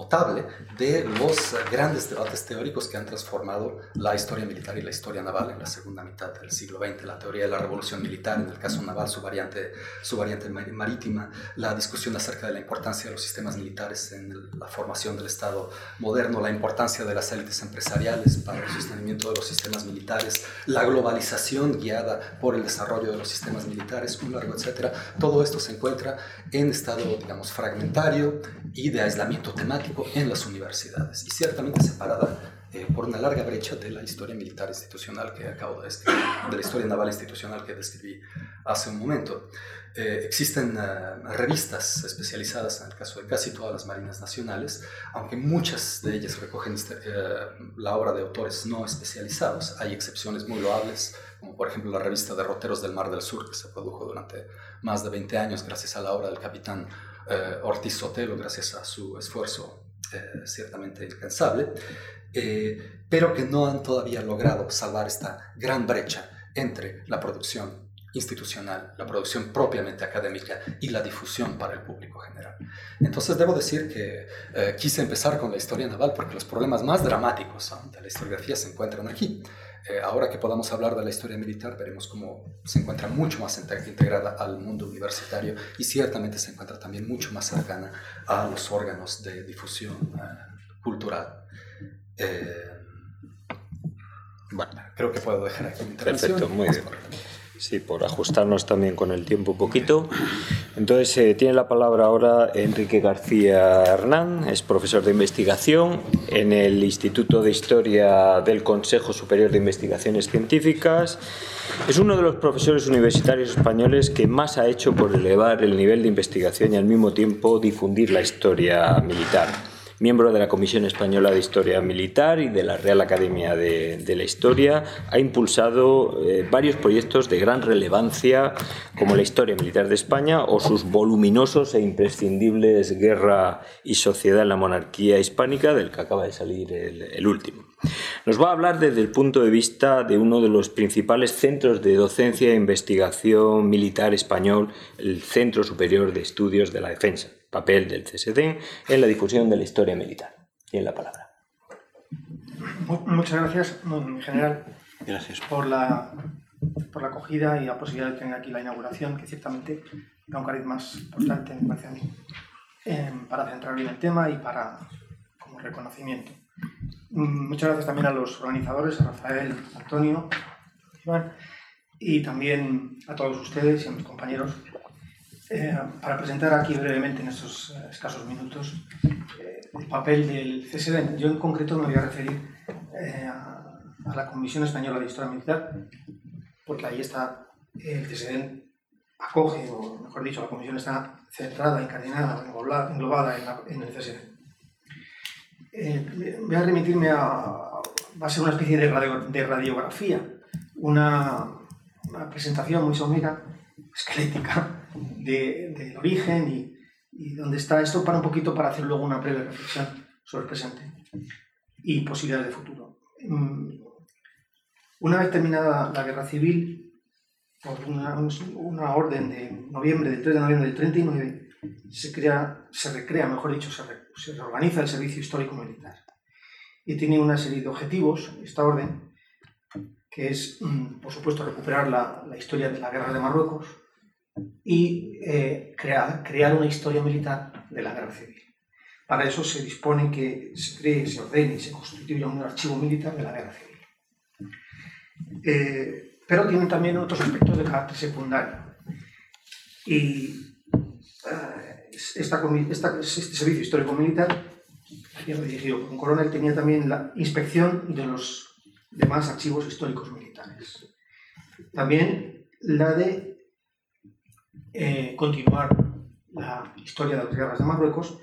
notable de los grandes debates teóricos que han transformado la historia militar y la historia naval en la segunda mitad del siglo XX, la teoría de la revolución militar, en el caso naval, su variante, su variante marítima, la discusión acerca de la importancia de los sistemas militares en la formación del Estado moderno, la importancia de las élites empresariales para el sostenimiento de los sistemas militares, la globalización guiada por el desarrollo de los sistemas militares, un largo etcétera. Todo esto se encuentra en estado, digamos, fragmentario y de aislamiento temático en las universidades y ciertamente separada eh, por una larga brecha de la historia militar institucional que acabo de describir, de la historia naval institucional que describí hace un momento. Eh, existen eh, revistas especializadas en el caso de casi todas las marinas nacionales, aunque muchas de ellas recogen este, la obra de autores no especializados. Hay excepciones muy loables, como por ejemplo la revista Derroteros del Mar del Sur, que se produjo durante más de 20 años gracias a la obra del capitán Ortiz Sotelo, gracias a su esfuerzo eh, ciertamente incansable, eh, pero que no han todavía logrado salvar esta gran brecha entre la producción institucional, la producción propiamente académica y la difusión para el público general. Entonces debo decir que eh, quise empezar con la historia naval porque los problemas más dramáticos de la historiografía se encuentran aquí. Eh, ahora que podamos hablar de la historia militar, veremos cómo se encuentra mucho más integrada al mundo universitario y ciertamente se encuentra también mucho más cercana a los órganos de difusión eh, cultural. Eh, bueno, creo que puedo dejar aquí mi intervención. Perfecto, muy bien. Sí, por ajustarnos también con el tiempo un poquito. Entonces, eh, tiene la palabra ahora Enrique García Hernán, es profesor de investigación en el Instituto de Historia del Consejo Superior de Investigaciones Científicas. Es uno de los profesores universitarios españoles que más ha hecho por elevar el nivel de investigación y al mismo tiempo difundir la historia militar miembro de la Comisión Española de Historia Militar y de la Real Academia de, la Historia, ha impulsado eh, varios proyectos de gran relevancia como la Historia Militar de España o sus voluminosos e imprescindibles Guerra y Sociedad en la Monarquía Hispánica, del que acaba de salir el último. Nos va a hablar desde el punto de vista de uno de los principales centros de docencia e investigación militar español, el Centro Superior de Estudios de la Defensa papel del CSD en la difusión de la historia militar. en la palabra. Muchas gracias, en general, gracias. Por, la, por la acogida y la posibilidad de tener aquí la inauguración, que ciertamente da un cariz más importante, me parece a mí, em, para centrar bien el tema y para como reconocimiento. Mm, muchas gracias también a los organizadores, a Rafael, Antonio, Iván, y también a todos ustedes y a mis compañeros eh, para presentar aquí brevemente en estos eh, escasos minutos eh, el papel del CSD. Yo en concreto me voy a referir a, la Comisión Española de Historia Militar, porque ahí está el CSD acoge, o mejor dicho, la comisión está centrada, incardinada, englobada en, el CSD. Voy a remitirme a, va a ser una especie de, de radiografía, una, una, presentación muy somera, esquelética, del de origen y, y dónde está esto para un poquito para hacer luego una breve reflexión sobre el presente y posibilidades de futuro. Mm, una vez terminada la guerra civil, por una, orden de noviembre, del 3 de noviembre del 39, se, crea, se recrea, mejor dicho, se, reorganiza el servicio histórico militar. Y tiene una serie de objetivos, esta orden, que es, mm, por supuesto, recuperar la historia de la guerra de Marruecos y eh, crear, crear una historia militar de la guerra civil. Para eso se dispone que se cree, se ordene y se constituya un archivo militar de la guerra civil. Eh, pero tienen también otros aspectos de carácter secundario. Y esta, esta, este servicio histórico-militar, dirigido por un coronel, tenía también la inspección de los demás archivos históricos militares. También la de eh, continuar la historia de las guerras de Marruecos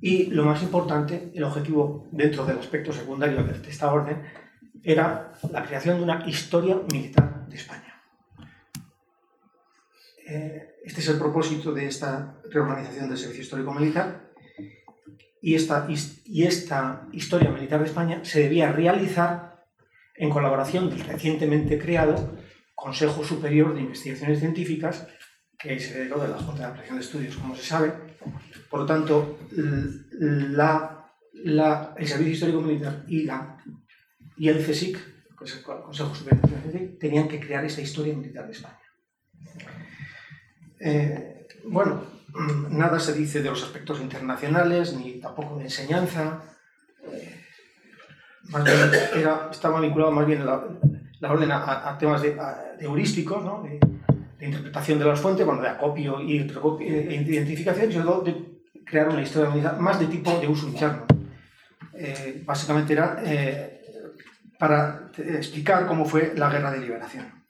y, lo más importante, el objetivo dentro del aspecto secundario de esta orden era la creación de una historia militar de España. Eh, este es el propósito de esta reorganización del Servicio Histórico Militar y esta, y esta historia militar de España se debía realizar en colaboración del recientemente creado Consejo Superior de Investigaciones Científicas, que es heredero de la Junta de Ampliación de Estudios, como se sabe. Por lo tanto, el Servicio Histórico Militar y el CSIC, que es el Consejo Superior de tenían que crear esa historia militar de España. Eh, bueno, nada se dice de los aspectos internacionales, ni tampoco de enseñanza. Eh, más bien estaba vinculado más bien la, orden a, temas de, heurísticos, ¿no? Interpretación de las fuentes, bueno, de acopio y e identificación, y sobre todo de crear una historia más de tipo de uso interno. Eh, básicamente era para explicar cómo fue la guerra de liberación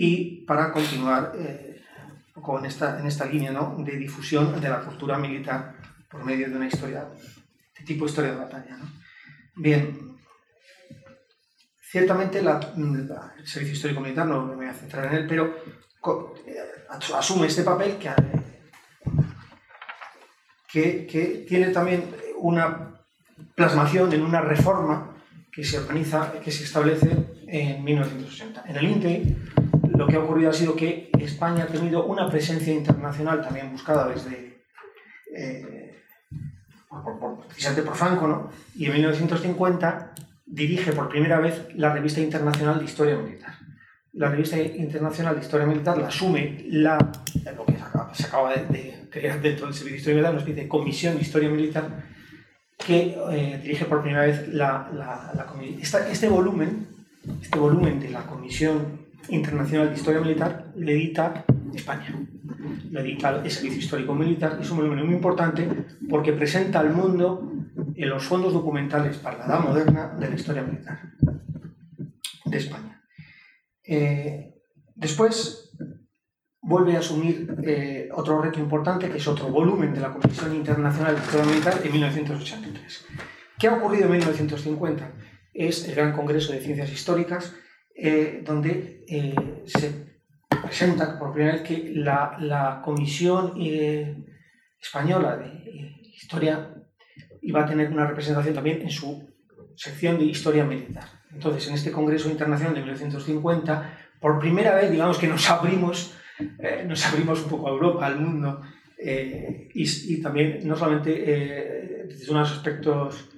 y para continuar eh, con esta, en esta línea ¿no? de difusión de la cultura militar por medio de una historia, de tipo historia de batalla. ¿no? Bien, ciertamente el Servicio Histórico Militar, no me voy a centrar en él, pero eh, asume este papel que, que, que tiene también una plasmación en una reforma que se organiza, que se establece en 1980. En el INTE lo que ha ocurrido ha sido que España ha tenido una presencia internacional también buscada desde, eh, por, por, precisamente por Franco, ¿no? y en 1950 dirige por primera vez la Revista Internacional de Historia Militar. La Revista Internacional de Historia Militar la asume la, lo que se acaba, de, crear dentro del Servicio de Historia Militar, una especie de comisión de historia militar que eh, dirige por primera vez la, la, este volumen, este volumen de la Comisión Internacional de Historia Militar, le edita España. Lo edita el Servicio Histórico Militar, es un volumen muy importante porque presenta al mundo los fondos documentales para la edad moderna de la historia militar de España. Eh, después, vuelve a asumir eh, otro reto importante, que es otro volumen de la Comisión Internacional de Historia Militar en 1983. ¿Qué ha ocurrido en 1950? Es el Gran Congreso de Ciencias Históricas, eh, donde se presenta por primera vez que la, la Comisión Española de Historia iba a tener una representación también en su sección de Historia Militar. Entonces, en este Congreso Internacional de 1950, por primera vez, digamos que nos abrimos eh, nos abrimos un poco a Europa, al mundo, eh, y, también no solamente eh, desde unos aspectos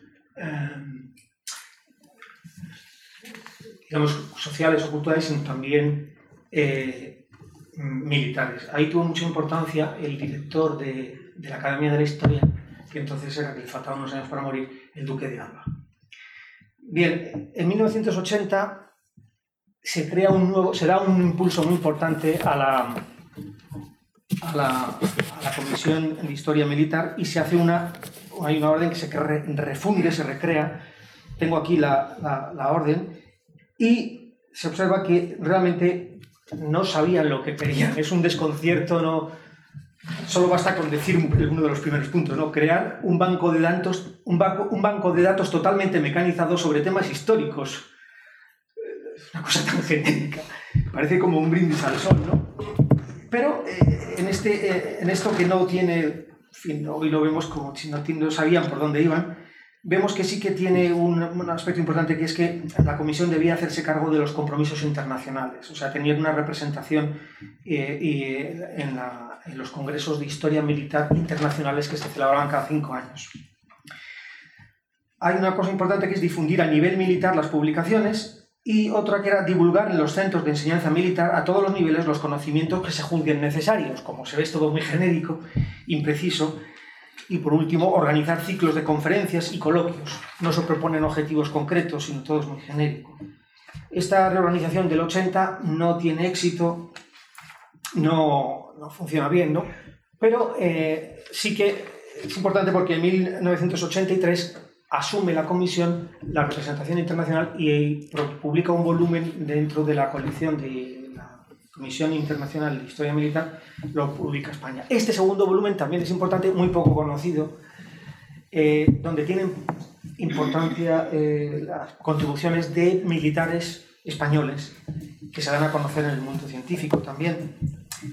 digamos, sociales o culturales, sino también militares. Ahí tuvo mucha importancia el director de, la Academia de la Historia, que entonces era que le unos años para morir, el duque de Alba. Bien, en 1980 se crea un nuevo, se da un impulso muy importante a la, a la, Comisión de Historia Militar y se hace una, hay una orden que se refunde, se recrea. Tengo aquí la, la, la orden y se observa que realmente no sabían lo que querían. Es un desconcierto, no, Solo basta con decir uno de los primeros puntos, ¿no? Crear un banco de datos, un banco, un banco de datos totalmente mecanizado sobre temas históricos. Una cosa tan <laughs> genérica. Parece como un brindis al sol, ¿no? Pero eh, en, este, eh, en esto que no tiene, en fin, hoy lo vemos como si no, no sabían por dónde iban, vemos que sí que tiene un, aspecto importante que es que la Comisión debía hacerse cargo de los compromisos internacionales, o sea, tener una representación eh, y, en, en, los congresos de historia militar internacionales que se celebraban cada cinco años. Hay una cosa importante que es difundir a nivel militar las publicaciones y otra que era divulgar en los centros de enseñanza militar a todos los niveles los conocimientos que se juzguen necesarios. Como se ve, es todo muy genérico, impreciso, y por último, organizar ciclos de conferencias y coloquios. No se proponen objetivos concretos, sino todo es muy genérico. Esta reorganización del 80 no tiene éxito, no, no funciona bien, ¿no? Pero eh, sí que es importante porque en 1983 asume la comisión la representación internacional y publica un volumen dentro de la colección de Comisión Internacional de Historia Militar, lo publica España. Este segundo volumen también es importante, muy poco conocido, eh, donde tienen importancia eh, las contribuciones de militares españoles que se dan a conocer en el mundo científico también.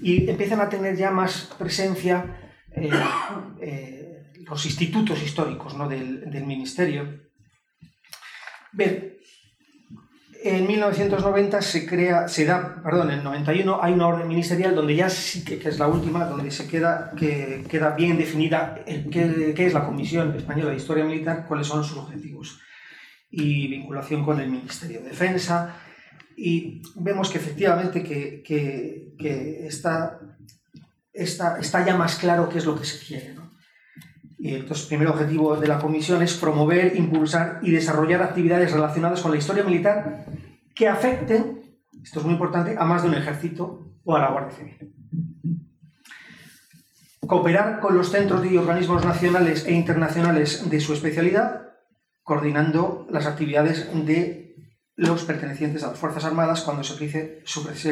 Y empiezan a tener ya más presencia eh, los institutos históricos ¿no? del, Ministerio. Bien, en 1990 se crea, se da, perdón, en 91 hay una orden ministerial donde ya sí que, es la última, donde se queda, que queda bien definida qué, es la Comisión Española de Historia Militar, cuáles son sus objetivos y vinculación con el Ministerio de Defensa. Y vemos que efectivamente que, que, está, está, está, ya más claro qué es lo que se quiere. Y entonces, el primer objetivo de la comisión es promover, impulsar y desarrollar actividades relacionadas con la historia militar que afecten, esto es muy importante, a más de un ejército o a la Guardia Civil. Cooperar con los centros y organismos nacionales e internacionales de su especialidad, coordinando las actividades de los pertenecientes a las Fuerzas Armadas cuando se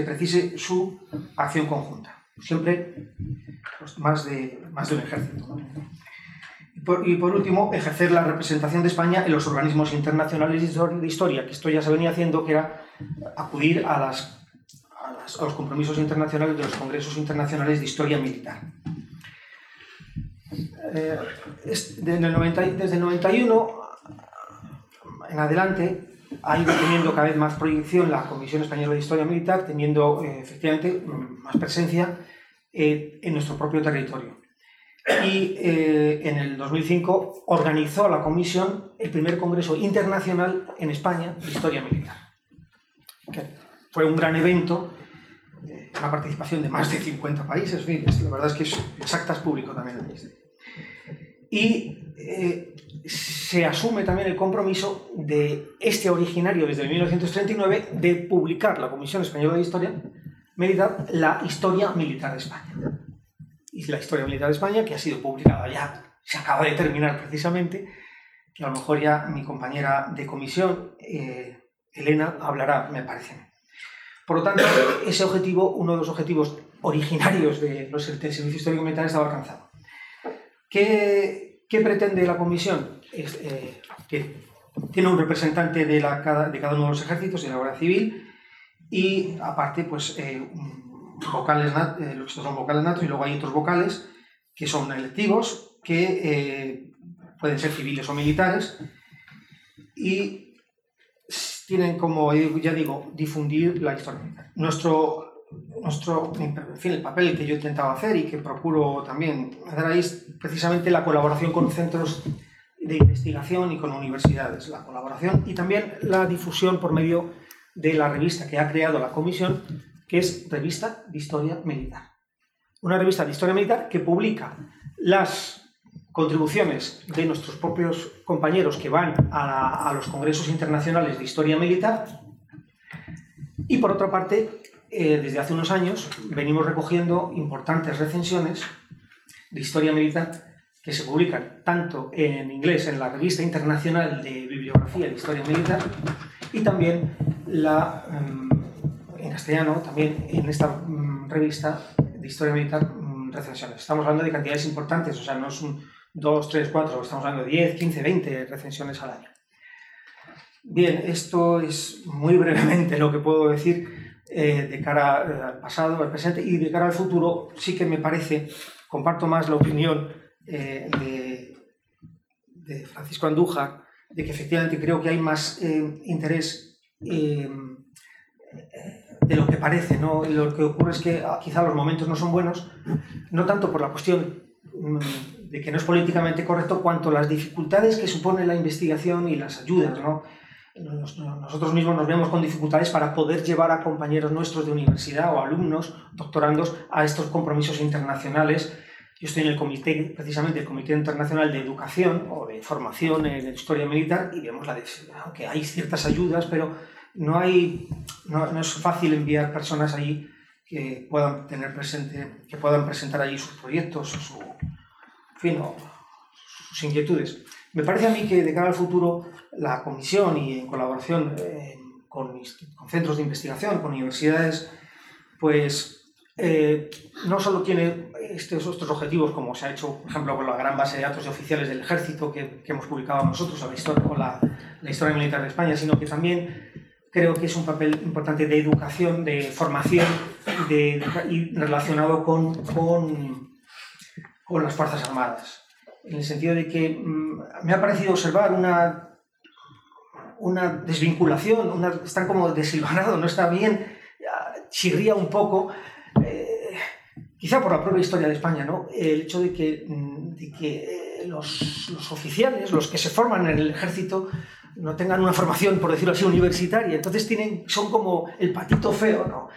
precise su, acción conjunta. Siempre pues, más, de, más de un ejército. Y por último, ejercer la representación de España en los organismos internacionales de historia, que esto ya se venía haciendo, que era acudir a, las, a los compromisos internacionales de los congresos internacionales de historia militar. Eh, desde, el 90, desde el 91 en adelante ha ido teniendo cada vez más proyección la Comisión Española de Historia Militar, teniendo eh, efectivamente más presencia eh, en nuestro propio territorio y eh, en el 2005 organizó la comisión el primer congreso internacional en España de historia militar. Fue un gran evento, eh, una participación de más de 50 países, la verdad es que es exactas público también. Y eh, se asume también el compromiso de este originario desde 1939 de publicar la Comisión Española de Historia Militar la historia militar de España y la historia militar de España, que ha sido publicada ya, se acaba de terminar precisamente, que a lo mejor ya mi compañera de comisión, eh, Elena, hablará, me parece. Por lo tanto, ese objetivo, uno de los objetivos originarios de los del Servicio Histórico Militar estaba alcanzado. ¿Qué, qué pretende la comisión? Eh, que tiene un representante de, la, de cada uno de los ejércitos de la Guardia Civil y aparte pues eh, vocales, eh, estos son vocales natos y luego hay otros vocales que son electivos, que eh, pueden ser civiles o militares y tienen como, ya digo, difundir la historia militar. Nuestro, nuestro, en fin, el papel que yo he intentado hacer y que procuro también hacer ahí es precisamente la colaboración con centros de investigación y con universidades, la colaboración y también la difusión por medio de la revista que ha creado la comisión que es Revista de Historia Militar. Una revista de historia militar que publica las contribuciones de nuestros propios compañeros que van a, los congresos internacionales de historia militar y por otra parte eh, desde hace unos años venimos recogiendo importantes recensiones de historia militar que se publican tanto en inglés en la Revista Internacional de Bibliografía de Historia Militar y también la, em, castellano, también en esta mm, revista de Historia Militar mm, recensiones. Estamos hablando de cantidades importantes, o sea, no son 2, 3, 4, estamos hablando de 10, 15, 20 recensiones al año. Bien, esto es muy brevemente lo que puedo decir eh, de cara al pasado, al presente y de cara al futuro. Sí que me parece, comparto más la opinión eh, de, Francisco Andújar, de que efectivamente creo que hay más eh, interés de lo que parece. ¿no? Lo que ocurre es que ah, quizá los momentos no son buenos, no tanto por la cuestión mm, de que no es políticamente correcto, cuanto las dificultades que supone la investigación y las ayudas. ¿no? nosotros mismos nos vemos con dificultades para poder llevar a compañeros nuestros de universidad o alumnos, doctorandos, a estos compromisos internacionales. Yo estoy en el comité, precisamente el Comité Internacional de Educación o de Formación en Historia Militar y vemos la que hay ciertas ayudas, pero no, hay, no, es fácil enviar personas allí que puedan tener presente, que puedan presentar allí sus proyectos, su, fin, sus inquietudes. Me parece a mí que de cara al futuro la comisión y en colaboración eh, con, centros de investigación, con universidades, pues eh, no solo tiene estos, estos, objetivos, como se ha hecho, por ejemplo, con la gran base de datos de oficiales del ejército que, hemos publicado nosotros, la con la, historia militar de España, sino que también creo que es un papel importante de educación, de formación de, y relacionado con, con, con las Fuerzas Armadas en el sentido de que mm, me ha parecido observar una, una desvinculación, una, están como desilvanados, no está bien, chirría un poco, eh, quizá por la propia historia de España, ¿no? el hecho de que, mm, de que eh, los, los, oficiales, los que se forman en el ejército, no tengan una formación, por decirlo así, universitaria, entonces tienen, son como el patito feo, ¿no?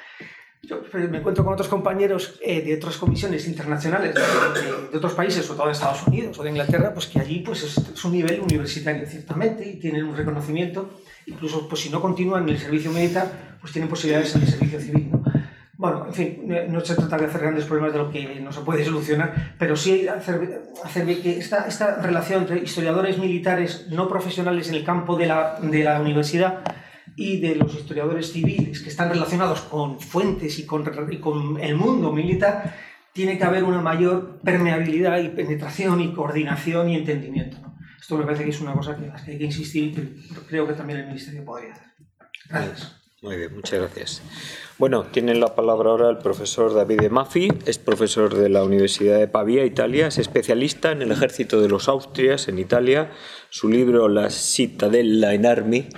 Yo pues, me encuentro con otros compañeros eh, de otras comisiones internacionales de, otros países, sobre todo de Estados Unidos o de Inglaterra, pues que allí pues es, un nivel universitario ciertamente y tienen un reconocimiento, incluso pues si no continúan en el servicio militar, pues tienen posibilidades en el servicio civil. No se trata de hacer grandes problemas de lo que no se puede solucionar, pero sí hacer, que esta, relación entre historiadores militares no profesionales en el campo de la, universidad y de los historiadores civiles que están relacionados con fuentes y con, el mundo militar, tiene que haber una mayor permeabilidad y penetración y coordinación y entendimiento. Esto me parece que es una cosa que, que hay que insistir y creo que también el Ministerio podría hacer. Gracias. Muy bien, muchas gracias. Bueno, tiene la palabra ahora el profesor David Maffi, es profesor de la Universidad de Pavía, Italia, es especialista en el ejército de los Austrias en Italia. Su libro La Cittadella in Armi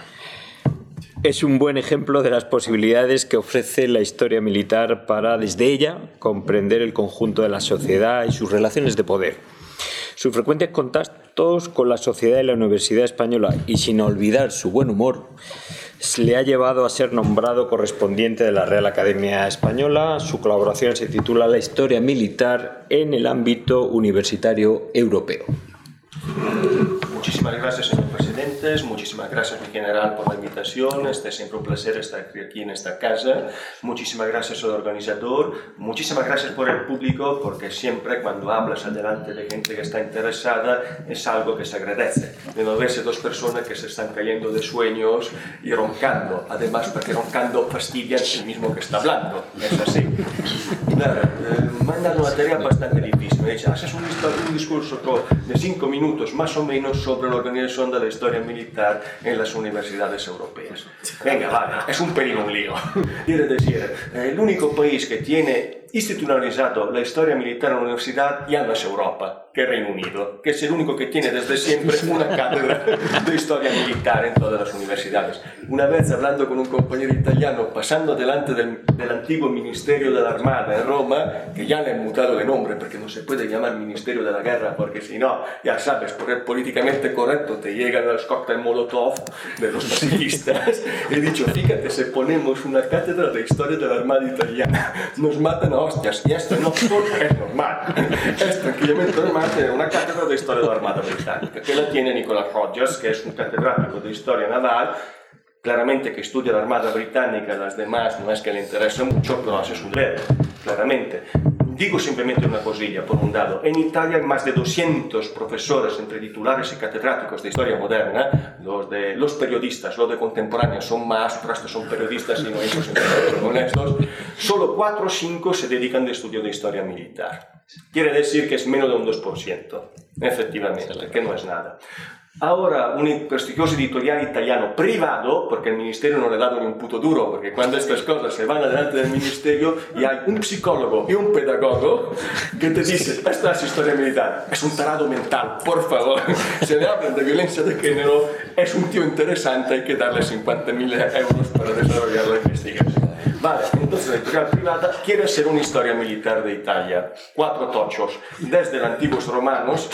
es un buen ejemplo de las posibilidades que ofrece la historia militar para, desde ella, comprender el conjunto de la sociedad y sus relaciones de poder. Sus frecuentes contactos con la sociedad y la Universidad Española, y sin olvidar su buen humor, le ha llevado a ser nombrado correspondiente de la Real Academia Española. Su colaboración se titula La historia militar en el ámbito universitario europeo. Muchísimas gracias, señor presidente. Muchísimas gracias, mi general, por la invitación. Este es siempre un placer estar aquí en esta casa. Muchísimas gracias al organizador. Muchísimas gracias por el público, porque siempre cuando hablas adelante de gente que está interesada es algo que se agradece. De no verse dos personas que se están cayendo de sueños y roncando. Además, porque roncando fastidia el mismo que está hablando. Es así. Nada, eh, dado una tarea bastante difícil. Dice, haces un, un discurso de cinco minutos más o menos sobre la organización de la historia militar en las universidades europeas. Venga, vale, es un pelín un lío. <laughs> Quiere decir, el único país que tiene institucionalizado la historia militar en la universidad ya no es Europa, que Reino Unido, que es el único que tiene desde siempre una cátedra de historia militar en todas las universidades. Una vez hablando con un compañero italiano, pasando delante del, del antiguo Ministerio de la Armada en Roma, que ya le han mutado de nombre porque no se puede llamar Ministerio de la Guerra, porque si no, ya sabes, por el políticamente correcto te llegan los cócteles Molotov de los pacifistas. He dicho, fíjate, si ponemos una cátedra de historia de la Armada italiana, nos matan a hostias, y esto no es normal. Es tranquilamente normal tener una cátedra de historia de la Armada Británica, que la tiene Nicolás Rogers, que es un catedrático de historia naval, claramente que estudia la Armada Británica, las demás no es que le interese mucho, pero hace su deber, claramente. Digo simplemente una cosilla, por un lado. En Italia hay más de 200 profesores entre titulares y catedráticos de historia moderna. Los, de, los periodistas, los de contemporánea son más, pero estos son periodistas y no esos honestos. Solo 4 o 5 se dedican de estudio de historia militar. Quiere decir que es menos de un 2%, efectivamente, que no es nada. Ahora un prestigioso editorial italiano privado, porque el ministerio no le ha dado ni un puto duro, porque cuando estas cosas se van adelante del ministerio y hay un psicólogo y un pedagogo que te dice, esta es historia militar, es un tarado mental, por favor, <laughs> se le habla de violencia de género, es un tío interesante, hay que darle 50.000 euros para desarrollar la investigación. Vale, la editorial privada quiere ser una historia militar de Italia. Cuatro tochos, desde los antiguos romanos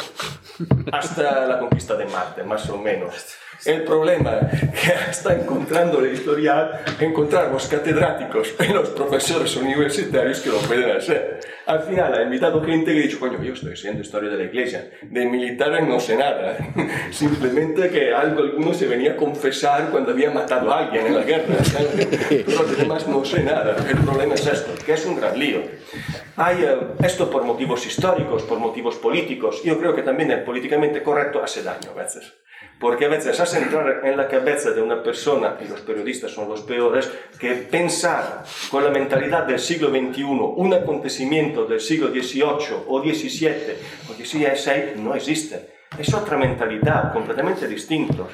hasta la conquista de Marte, más o menos. El problema que está encontrando la editorial, encontramos catedráticos y los profesores universitarios que lo pueden hacer. Al final ha invitado gente que ha dicho, coño, yo estoy haciendo historia de la iglesia, de militares no sé nada, <laughs> simplemente que algo alguno se venía a confesar cuando había matado a alguien en la guerra, pero además no sé nada. El problema es esto, que es un gran lío. Hay eh, esto por motivos históricos, por motivos políticos. Yo creo que también el políticamente correcto hace daño a veces. Porque a veces hace entrar en la cabeza de una persona, y los periodistas son los peores, que pensar con la mentalidad del siglo XXI un acontecimiento del siglo XVIII o XVII o XVI no existe. Es otra mentalidad, completamente distinta.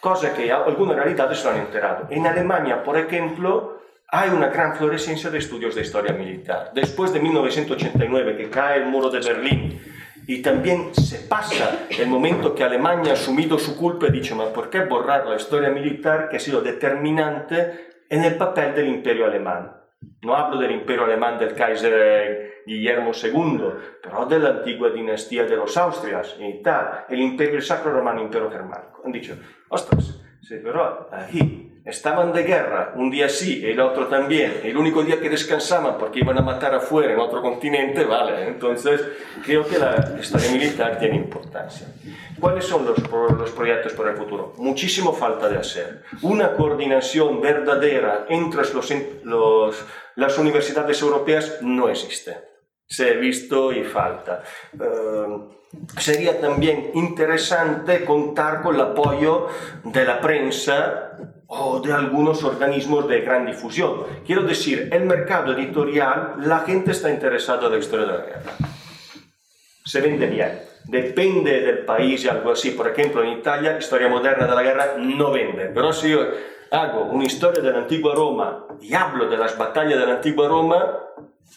Cosa que algunas realidades se han enterado. En Alemania, por ejemplo, hay una gran florescencia de estudios de historia militar. Después de 1989, que cae el muro de Berlín, y también se pasa el momento que Alemania ha asumido su culpa y dice, ma ¿por qué borrar la historia militar que ha sido determinante en el papel del imperio alemán? No hablo del imperio alemán del Kaiser Guillermo II, pero de la antigua dinastía de los Austrias y tal, el imperio sacro romano, imperio germánico. Han dicho, ostras, sí, pero aquí estaban de guerra, un día sí el otro también, el único día que descansaban porque iban a matar afuera en otro continente, vale, entonces creo que la historia militar tiene importancia. ¿Cuáles son los, los proyectos para el futuro? Muchísimo falta de hacer. Una coordinación verdadera entre los, los, las universidades europeas no existe. Se ha visto y falta. Uh, sería también interesante contar con el apoyo de la prensa o de algunos organismos de gran difusión. Quiero decir, el mercado editorial, la gente está interesada en la historia de la guerra. Se vende bien. Depende del país y algo así. Por ejemplo, en Italia, historia moderna de la guerra no vende. Pero si yo hago una historia de la antigua Roma y hablo de las batallas de la antigua Roma,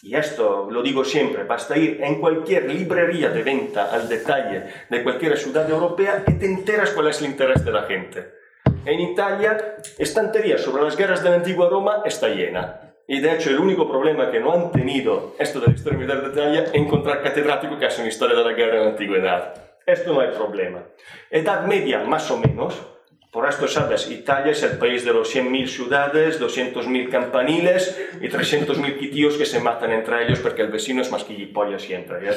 y esto lo digo siempre, basta ir en cualquier librería de venta al detalle de cualquier ciudad europea y te enteras cuál es el interés de la gente. En Italia, estantería sobre las guerras de la antigua Roma está llena. Y de hecho, el único problema que no han tenido esto de la historia militar de Italia es encontrar catedráticos que hacen historia de la guerra en la antigüedad. Esto no hay problema. Edad media, más o menos, por esto sabes, Italia es el país de los 100.000 ciudades, 200.000 campaniles y 300.000 quitíos que se matan entre ellos porque el vecino es más gilipollas siempre. ¿ya.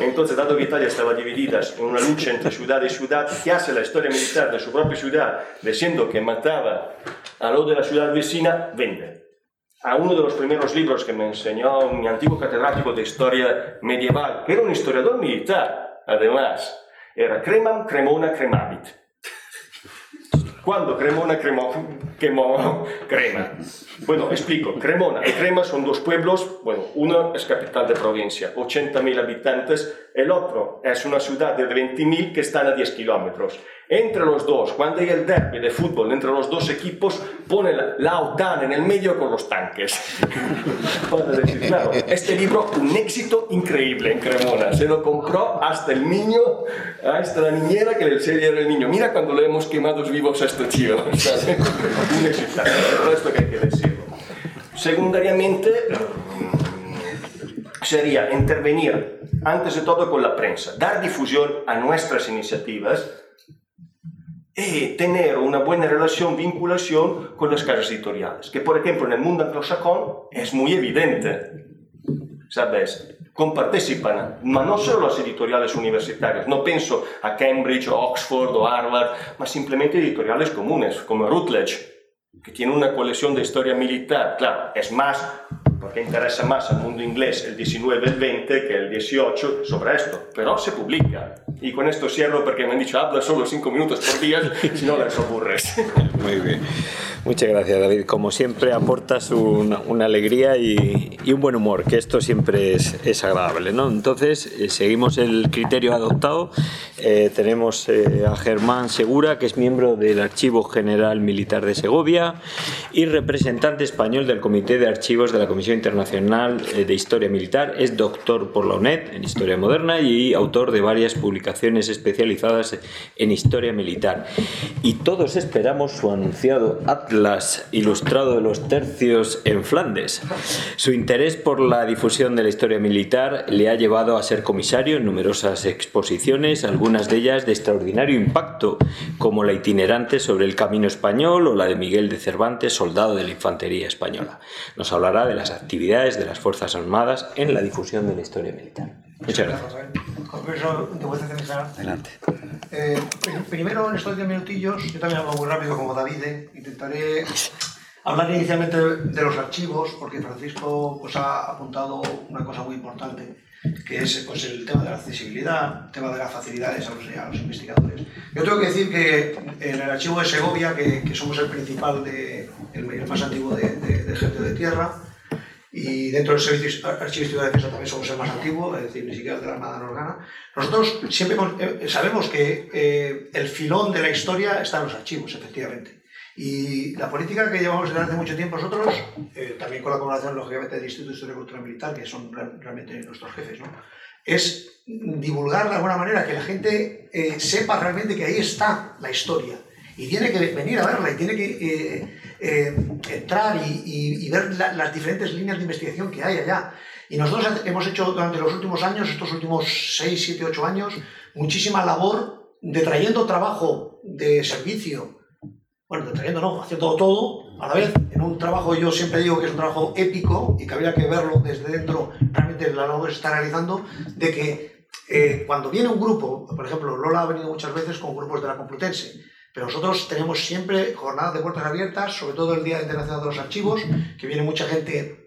Entonces, dado que Italia estaba dividida en una lucha entre ciudad y ciudad, que hace la historia militar de su propia ciudad, diciendo que mataba a lo de la ciudad vecina, vende. A uno de los primeros libros que me enseñó mi antiguo catedrático de historia medieval, que era un historiador militar, además, era Cremam Cremona Cremavit cuando Cremona cremó, quemó crema. Bueno, explico. Cremona y Crema son dos pueblos, bueno, uno es capital de provincia, 80.000 habitantes, el otro es una ciudad de 20.000 que están a 10 kilómetros. Entre los dos, cuando hay el derby de fútbol entre los dos equipos, pone la, OTAN en el medio con los tanques. <laughs> decir, claro, este libro, un éxito increíble en Cremona. Se lo compró hasta el niño, hasta la niñera que le enseña el niño. Mira cuando le hemos quemado vivos a este tío. Éxito. Esto que hay que decirlo. Secundariamente, sería intervenir antes de todo con la prensa, dar difusión a nuestras iniciativas y tener una buena relación, vinculación con las casas editoriales, que por ejemplo en el mundo anglosajón es muy evidente. ¿Sabes? compartecipan, ma non solo las editoriales universitarias, no pienso a Cambridge o Oxford o Harvard, ma simplemente editoriales comunes, como Routledge, que tiene una colección de historia militar, claro, es más porque interesa más al mundo inglés el 19, el 20 que el 18 sobre esto, pero se publica. Y con esto cierro porque me han dicho, habla solo 5 minutos por día, <laughs> si no les aburres. Muy bien. Muchas gracias, David. Como siempre, aportas una alegría y, un buen humor, que esto siempre es, agradable. ¿no? Entonces, eh, seguimos el criterio adoptado. Eh, tenemos eh, a Germán Segura, que es miembro del Archivo General Militar de Segovia y representante español del Comité de Archivos de la Comisión Internacional de Historia Militar. Es doctor por la UNED en Historia Moderna y autor de varias publicaciones especializadas en Historia Militar. Y todos esperamos su anunciado las ilustrado de los tercios en Flandes. Su interés por la difusión de la historia militar le ha llevado a ser comisario en numerosas exposiciones, algunas de ellas de extraordinario impacto, como la itinerante sobre el camino español o la de Miguel de Cervantes, soldado de la infantería española. Nos hablará de las actividades de las Fuerzas Armadas en la difusión de la historia militar. Muchas gracias. Adelante. Eh, primero, en estos 10 minutillos, yo también hablo muy rápido como David, ¿eh? intentaré hablar inicialmente de los archivos, porque Francisco pues, ha apuntado una cosa muy importante, que es pues, el tema de la accesibilidad, el tema de las facilidades a los, investigadores. Yo tengo que decir que en el archivo de Segovia, que, somos el principal, de, el, más antiguo de, de, de gente de tierra, y dentro del Servicio Archivístico de Defensa también somos el más antiguo, es decir, ni siquiera de la Armada nos gana. Nosotros siempre eh, sabemos que eh, el filón de la historia está en los archivos, efectivamente. Y la política que llevamos desde hace mucho tiempo nosotros, eh, también con la colaboración, lógicamente, del Instituto de Historia y Cultura Militar, que son realmente nuestros jefes, ¿no? es divulgar de alguna manera, que la gente sepa realmente que ahí está la historia y tiene que venir a verla y tiene que eh, entrar y, ver las diferentes líneas de investigación que hay allá. Y nosotros hemos hecho durante los últimos años, estos últimos 6, 7, 8 años, muchísima labor de trayendo trabajo de servicio, bueno, de trayendo no, haciendo todo a la vez, en un trabajo, yo siempre digo que es un trabajo épico y que habría que verlo desde dentro, realmente la labor se está realizando, de que eh, cuando viene un grupo, por ejemplo, Lola ha venido muchas veces con grupos de la Complutense, pero nosotros tenemos siempre jornadas de puertas abiertas, sobre todo el Día Internacional de los Archivos, que viene mucha gente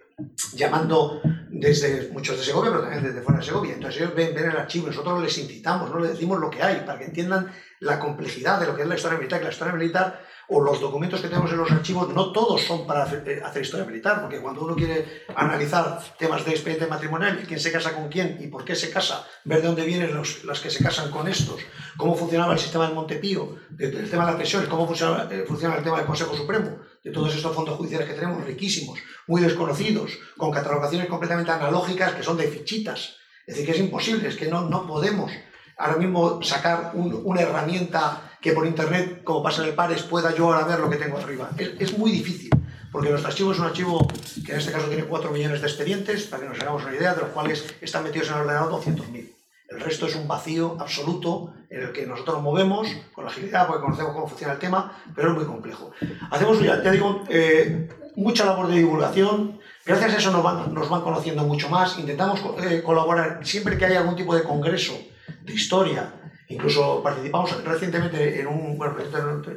llamando desde muchos de Segovia, pero también desde fuera de Segovia. Entonces ellos ven, ven el archivo nosotros les incitamos, no les decimos lo que hay, para que entiendan la complejidad de lo que es la historia militar, que la historia militar o los documentos que tenemos en los archivos, no todos son para eh, hacer historia militar, porque cuando uno quiere analizar temas de expediente matrimonial, quién se casa con quién y por qué se casa, ver de dónde vienen los, las que se casan con estos, cómo funcionaba el sistema del Montepío, el tema de las pensiones, cómo funciona, eh, funciona el tema del Consejo Supremo, de todos estos fondos judiciales que tenemos, riquísimos, muy desconocidos, con catalogaciones completamente analógicas que son de fichitas. Es decir, que es imposible, es que no, no podemos ahora mismo sacar una herramienta que por internet, como pasa en el Pares, pueda yo ahora ver lo que tengo arriba. Es, muy difícil, porque nuestro archivo es un archivo que en este caso tiene 4 millones de expedientes, para que nos hagamos una idea, de los cuales están metidos en el ordenador 200.000. El resto es un vacío absoluto en el que nosotros nos movemos con agilidad, porque conocemos cómo funciona el tema, pero es muy complejo. Hacemos, ya, digo, eh, mucha labor de divulgación. Gracias a eso nos van, nos van conociendo mucho más. Intentamos eh, colaborar siempre que haya algún tipo de congreso de historia Incluso participamos recientemente en un, bueno,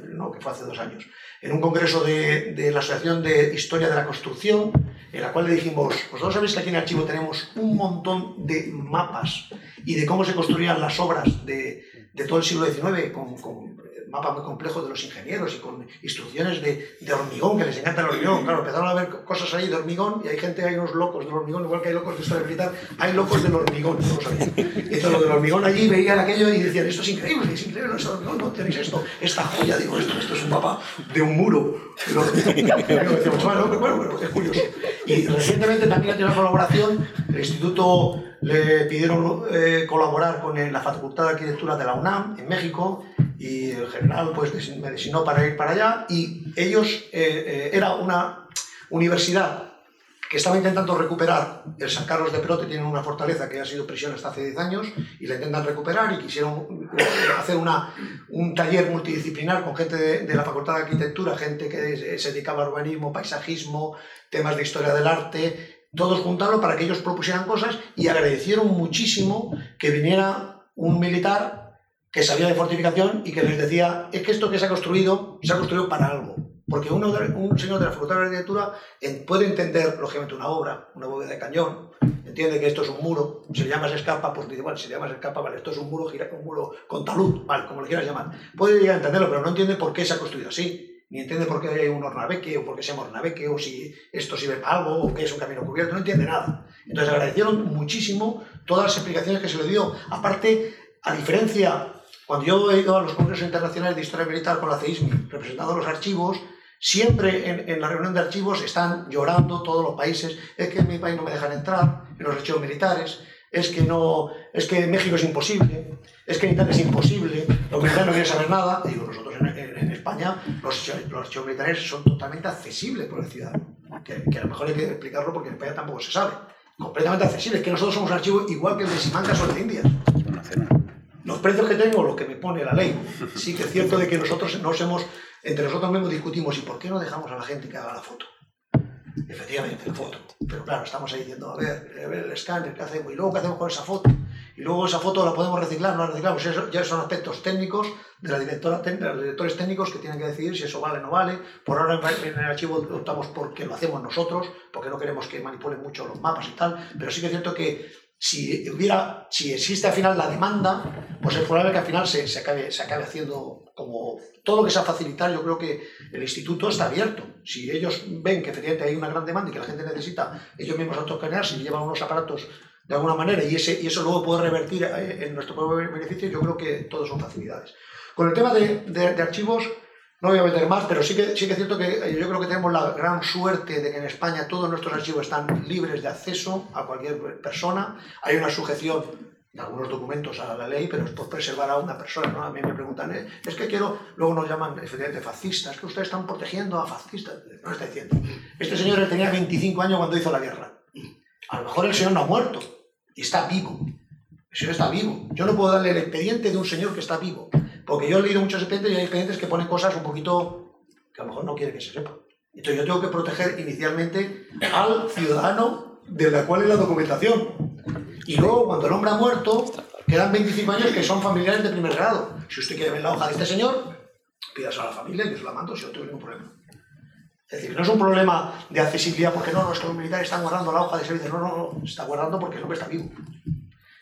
no, que fue hace dos años, en un congreso de, la Asociación de Historia de la Construcción, en la cual le dijimos, vosotros sabéis que aquí en el archivo tenemos un montón de mapas y de cómo se construían las obras de, de todo el siglo XIX con, con mapa muy complejo de los ingenieros y con instrucciones de, hormigón, que les encanta el hormigón. Claro, empezaron a ver cosas ahí de hormigón y hay gente, hay unos locos del hormigón, igual que hay locos de historia militar, hay locos del hormigón, no lo sabían. Y entonces lo del hormigón allí veían aquello y decían, esto es increíble, es increíble, no, no tenéis esto, esta joya, digo, esto, esto es un mapa de un muro. Bueno, bueno, bueno, es curioso. Y recientemente también ha tenido una colaboración, el Instituto le pidieron eh, colaborar con la Facultad de Arquitectura de la UNAM en México y el general pues, me designó para ir para allá y ellos, eh, eh, era una universidad que estaba intentando recuperar el San Carlos de Perote, tienen una fortaleza que ha sido prisión hasta hace 10 años y la intentan recuperar y quisieron hacer una, un taller multidisciplinar con gente de, de, la Facultad de Arquitectura, gente que se dedicaba a urbanismo, paisajismo, temas de historia del arte todos juntarlo para que ellos propusieran cosas y agradecieron muchísimo que viniera un militar que sabía de fortificación y que les decía, es que esto que se ha construido, se ha construido para algo. Porque uno un señor de la Facultad de Arquitectura puede entender, lógicamente, una obra, una bóveda de cañón, entiende que esto es un muro, se le llama escapa, pues dice, bueno, si le llamas escapa, vale, esto es un muro, gira, un muro con talud, vale, como lo quieras llamar. Puede llegar a entenderlo, pero no entiende por qué se ha construido así ni entiende por qué hay un Ornabeque o por qué se llama Ornabeque o si esto sirve para algo o qué es un camino cubierto, no entiende nada. Entonces agradecieron muchísimo todas las explicaciones que se le dio. Aparte, a diferencia, cuando yo he ido a los congresos internacionales de historia militar con la CEISMI, representando los archivos, siempre en, en, la reunión de archivos están llorando todos los países, es que en mi país no me dejan entrar, en los archivos militares, es que no, es que México es imposible, es que en Italia es imposible, los militares no quieren saber nada, digo, nosotros en, España los, los, archivos militares son totalmente accesibles por el ciudadano, que, que, a lo mejor hay que explicarlo porque en España tampoco se sabe, completamente accesibles, que nosotros somos un archivo igual que el de Simancas o el de Indias. Los precios que tengo, lo que me pone la ley, sí que es cierto de que nosotros nos hemos, entre nosotros mismos discutimos, ¿y por qué no dejamos a la gente que haga la foto? Efectivamente, la foto. Pero claro, estamos ahí diciendo, a ver, a ver el escáner, ¿qué hacemos? Y luego, ¿qué hacemos con esa foto? Y luego esa foto la podemos reciclar, no la reciclamos. Eso ya son aspectos técnicos de la directora, de los directores técnicos que tienen que decidir si eso vale o no vale. Por ahora en el archivo optamos porque lo hacemos nosotros, porque no queremos que manipulen mucho los mapas y tal. Pero sí que es cierto que si hubiera, si existe al final la demanda, pues es probable que al final se, se, acabe, se acabe haciendo como todo lo que sea facilitar. Yo creo que el instituto está abierto. Si ellos ven que efectivamente hay una gran demanda y que la gente necesita ellos mismos autoescanear, si llevan unos aparatos de alguna manera y, ese, y eso luego puede revertir eh, en nuestro propio beneficio, yo creo que todos son facilidades. Con el tema de, de, de archivos, no voy a meter más, pero sí que, sí que es cierto que eh, yo creo que tenemos la gran suerte de que en España todos nuestros archivos están libres de acceso a cualquier persona. Hay una sujeción de algunos documentos a la ley, pero es por preservar a una persona. ¿no? A mí me preguntan, ¿eh? es que quiero, luego nos llaman efectivamente fascistas, que ustedes están protegiendo a fascistas. No está diciendo. Este señor tenía 25 años cuando hizo la guerra. A lo mejor el señor no ha muerto y está vivo. El señor está vivo. Yo no puedo darle el expediente de un señor que está vivo. Porque yo he leído muchos expedientes y hay expedientes que ponen cosas un poquito que a lo mejor no quiere que se sepa. Entonces yo tengo que proteger inicialmente al ciudadano de la cual es la documentación. Y luego, cuando el hombre ha muerto, quedan 25 años que son familiares de primer grado. Si usted quiere ver la hoja de este señor, pídase a la familia y yo se la mando si no tengo ningún problema. Es decir, no es un problema de accesibilidad porque no, no, los militares están guardando la hoja de servicio. No, no, no, está guardando porque el hombre está vivo.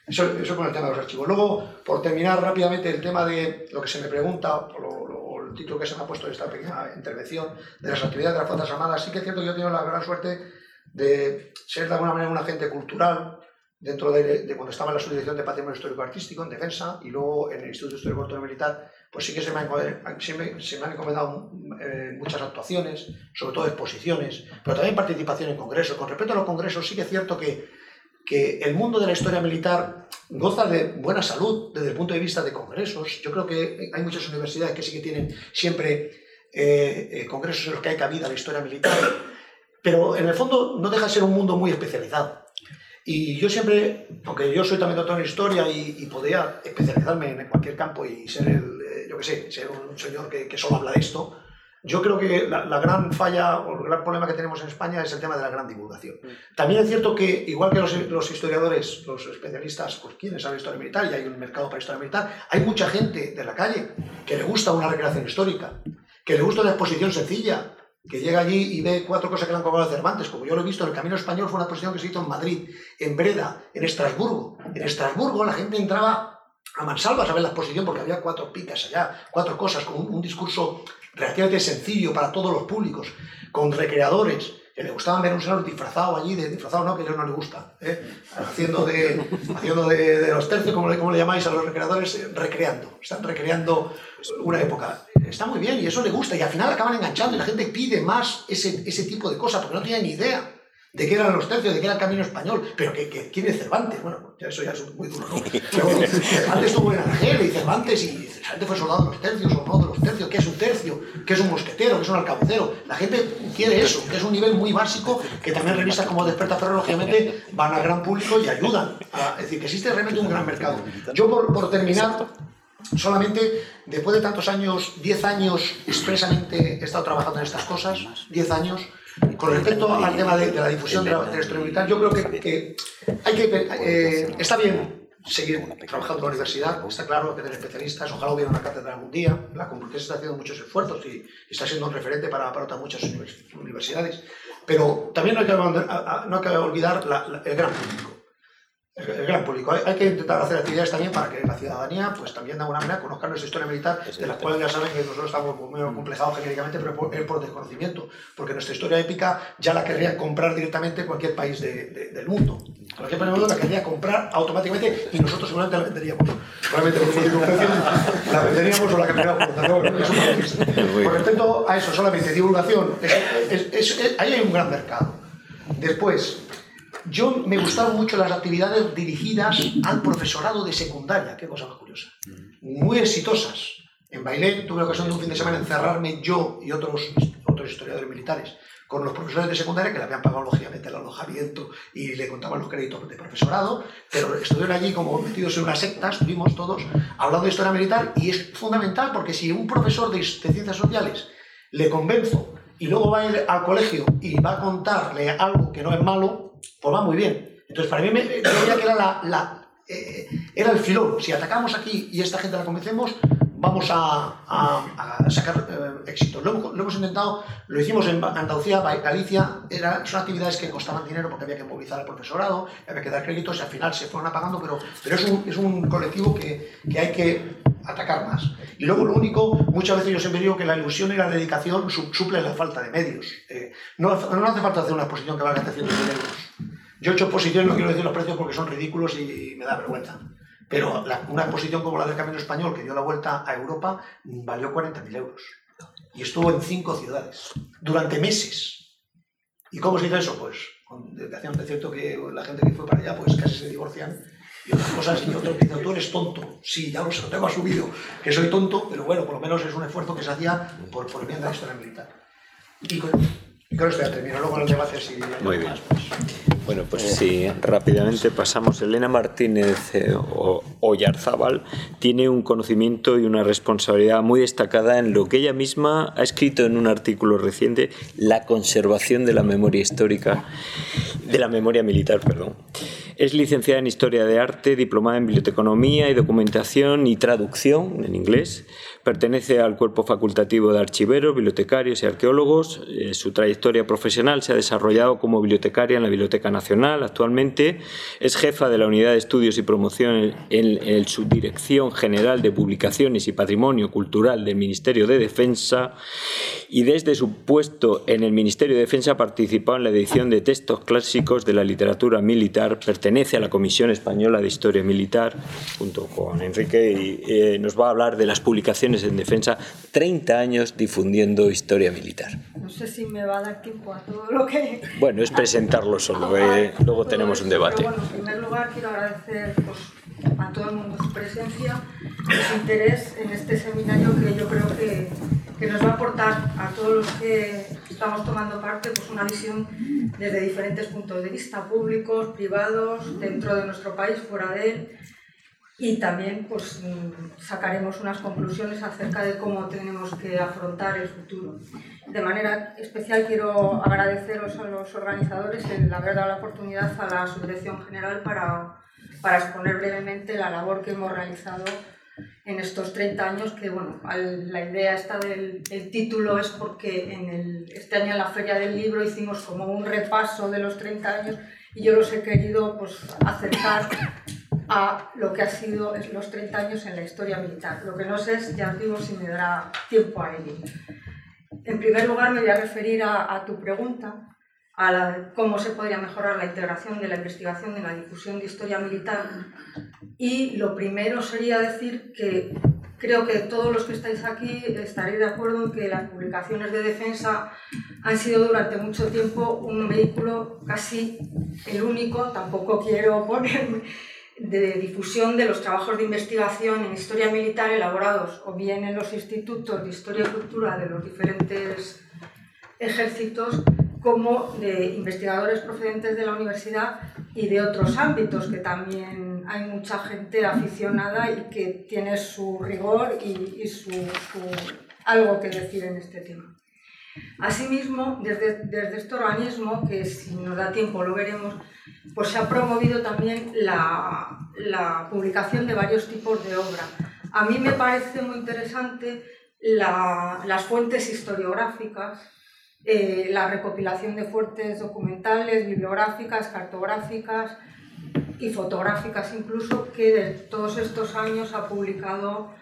Eso, eso con el tema de los archivos. Luego, por terminar rápidamente el tema de lo que se me pregunta, o, el título que se me ha puesto de esta pequeña intervención, de las actividades de las Fuerzas Armadas, sí que es cierto que yo tengo la gran suerte de ser de alguna manera un agente cultural dentro de, de cuando estaba en la subdirección de Patrimonio Histórico Artístico en Defensa y luego en el Instituto Histórico Militar, pues sí que se me, han, se encomendado eh, muchas actuaciones, sobre todo exposiciones, pero también participación en congresos. Con respecto a los congresos, sí que es cierto que que el mundo de la historia militar goza de buena salud desde el punto de vista de congresos. Yo creo que hay muchas universidades que sí que tienen siempre eh, eh, congresos en los que hay cabida la historia militar, pero en el fondo no deja de ser un mundo muy especializado. Y yo siempre, aunque yo soy también doctor en historia y, y podría especializarme en cualquier campo y ser, el, yo qué sé, ser un señor que, que solo habla de esto, yo creo que la, la, gran falla o el gran problema que tenemos en España es el tema de la gran divulgación. También es cierto que, igual que los, los historiadores, los especialistas, pues quieren saber historia militar y hay un mercado para historia militar, hay mucha gente de la calle que le gusta una recreación histórica, que le gusta una exposición sencilla, que llega allí y ve cuatro cosas que le han cobrado Cervantes, como yo lo he visto en el Camino Español, fue una exposición que se hizo en Madrid, en Breda, en Estrasburgo. En Estrasburgo la gente entraba a mansalvas a ver la exposición porque había cuatro picas allá, cuatro cosas, con un, discurso relativamente sencillo para todos los públicos, con recreadores, que le gustaban ver un señor disfrazado allí, de, disfrazado no, que a ellos no le gusta, ¿eh? haciendo, de, haciendo de, los tercios, como le, como le llamáis a los recreadores, eh, recreando, están recreando una época. Está muy bien y eso le gusta y al final acaban enganchando y la gente pide más ese, ese tipo de cosas porque no tiene ni idea de qué eran los tercios, de qué era el camino español, pero que, que quién es Cervantes, bueno, ya eso ya es muy duro, ¿no? <laughs> Pero Cervantes estuvo en Argel y Cervantes, y Cervantes fue soldado de los tercios o no de los tercios, qué es un tercio, qué es un mosquetero, qué es un alcabucero. La gente quiere eso, que es un nivel muy básico, que también revistas como Desperta Ferro, lógicamente, van al gran público y ayudan. A, es decir, que existe realmente un gran mercado. Yo, por, por terminar, solamente después de tantos años, 10 años expresamente he estado trabajando en estas cosas, 10 años, Con respecto al tema de, la difusión de la, historia militar, yo creo que, hay que eh, está bien seguir trabajando en la universidad, está claro, que tener especialistas, ojalá hubiera una cátedra algún día, la Complutense está haciendo muchos esfuerzos y, está siendo un referente para, para otras muchas universidades, pero también no hay que, no hay que olvidar el gran público el gran público. Hay, que intentar hacer actividades también para que la ciudadanía, pues también de alguna manera, conozca nuestra historia militar, de la cual ya saben que nosotros estamos muy complejados genéricamente, pero por, por desconocimiento, porque nuestra historia épica ya la querría comprar directamente cualquier país del mundo. Cualquier país del mundo la querría comprar automáticamente y nosotros seguramente la venderíamos. Probablemente la venderíamos o la cambiaríamos. <laughs> Con respecto a eso, solamente divulgación, ahí hay un gran mercado. Después, yo me gustaban mucho las actividades dirigidas al profesorado de secundaria, qué cosa más curiosa. Muy exitosas. En Bailén tuve la ocasión de un fin de semana encerrarme yo y otros, otros historiadores militares con los profesores de secundaria que le habían pagado lógicamente el alojamiento y le contaban los créditos de profesorado, pero estuvieron allí como metidos en una secta, estuvimos todos hablando de historia militar y es fundamental porque si un profesor de, de ciencias sociales le convenzo y luego va a ir al colegio y va a contarle algo que no es malo, pues va muy bien. Entonces, para mí, me, yo que era, la, eh, era el filón. Si atacamos aquí y esta gente la convencemos, vamos a, sacar eh, éxito. Lo, hemos intentado, lo hicimos en Andalucía, Galicia, era, son actividades que costaban dinero porque había que movilizar al profesorado, había que dar créditos y al final se fueron apagando, pero, pero es, un, es un colectivo que, que hay que atacar más. Y luego lo único, muchas veces yo siempre digo que la ilusión y la dedicación suple la falta de medios. Eh, no, no, hace falta hacer una exposición que valga 100.000 euros. Yo he hecho exposiciones, no quiero decir los precios porque son ridículos y me da vergüenza. Pero una exposición como la del Camino Español, que dio la vuelta a Europa, valió 40.000 euros. Y estuvo en cinco ciudades, durante meses. ¿Y cómo se hizo eso? Pues con dedicación. Es cierto que la gente que fue para allá pues casi se divorcian y otras cosas, y otros dicen, tú eres tonto. Sí, ya lo sé, lo tengo asumido, que soy tonto, pero bueno, por lo menos es un esfuerzo que se hacía por, por el bien de la historia militar. Y con, y con esto ya termino, luego los debates y Muy bien. Más, pues. Bueno, pues sí, rápidamente pasamos. Elena Martínez eh, Oyarzábal tiene un conocimiento y una responsabilidad muy destacada en lo que ella misma ha escrito en un artículo reciente, la conservación de la memoria histórica, de la memoria militar, perdón. Es licenciada en Historia de Arte, diplomada en Biblioteconomía y Documentación y Traducción en inglés. Pertenece al cuerpo facultativo de archiveros, bibliotecarios y arqueólogos. Eh, su trayectoria profesional se ha desarrollado como bibliotecaria en la Biblioteca Nacional. Actualmente es jefa de la Unidad de Estudios y Promoción en, su Subdirección General de Publicaciones y Patrimonio Cultural del Ministerio de Defensa y desde su puesto en el Ministerio de Defensa ha participado en la edición de textos clásicos de la literatura militar pertenece a la Comisión Española de Historia Militar, junto con Enrique, y eh, nos va a hablar de las publicaciones en defensa, 30 años difundiendo historia militar. No sé si me va a dar tiempo a todo lo que... Bueno, es presentarlo solo, eh, luego tenemos un debate. bueno, en primer lugar quiero agradecer pues, a todo el mundo su presencia y su interés en este seminario que yo creo que que nos va a aportar a todos los que estamos tomando parte pues una visión desde diferentes puntos de vista, públicos, privados, dentro de nuestro país, fuera de él, y también pues, sacaremos unas conclusiones acerca de cómo tenemos que afrontar el futuro. De manera especial quiero agradeceros a los organizadores el haber dado la oportunidad a la Subdirección General para, para exponer brevemente la labor que hemos realizado en estos 30 años, que bueno, la idea esta del título es porque en el, este año en la Feria del Libro hicimos como un repaso de los 30 años y yo los he querido pues, acercar a lo que ha sido los 30 años en la historia militar. Lo que no sé es, ya digo, si me dará tiempo a ello. En primer lugar, me voy a referir a, a tu pregunta, a cómo se podría mejorar la integración de la investigación en la difusión de historia militar. Y lo primero sería decir que creo que todos los que estáis aquí estaréis de acuerdo en que las publicaciones de defensa han sido durante mucho tiempo un vehículo casi el único, tampoco quiero <laughs> ponerme, de difusión de los trabajos de investigación en historia militar elaborados o bien en los institutos de historia y cultura de los diferentes ejércitos como de investigadores procedentes de la universidad y de otros ámbitos, que también hay mucha gente aficionada y que tiene su rigor y, su, algo que decir en este tema. Asimismo, desde, desde este organismo, que si nos da tiempo lo veremos, pues se ha promovido también la, la publicación de varios tipos de obra. A mí me parece muy interesante la, las fuentes historiográficas, eh, la recopilación de fuentes documentales, bibliográficas, cartográficas y fotográficas incluso, que de todos estos años ha publicado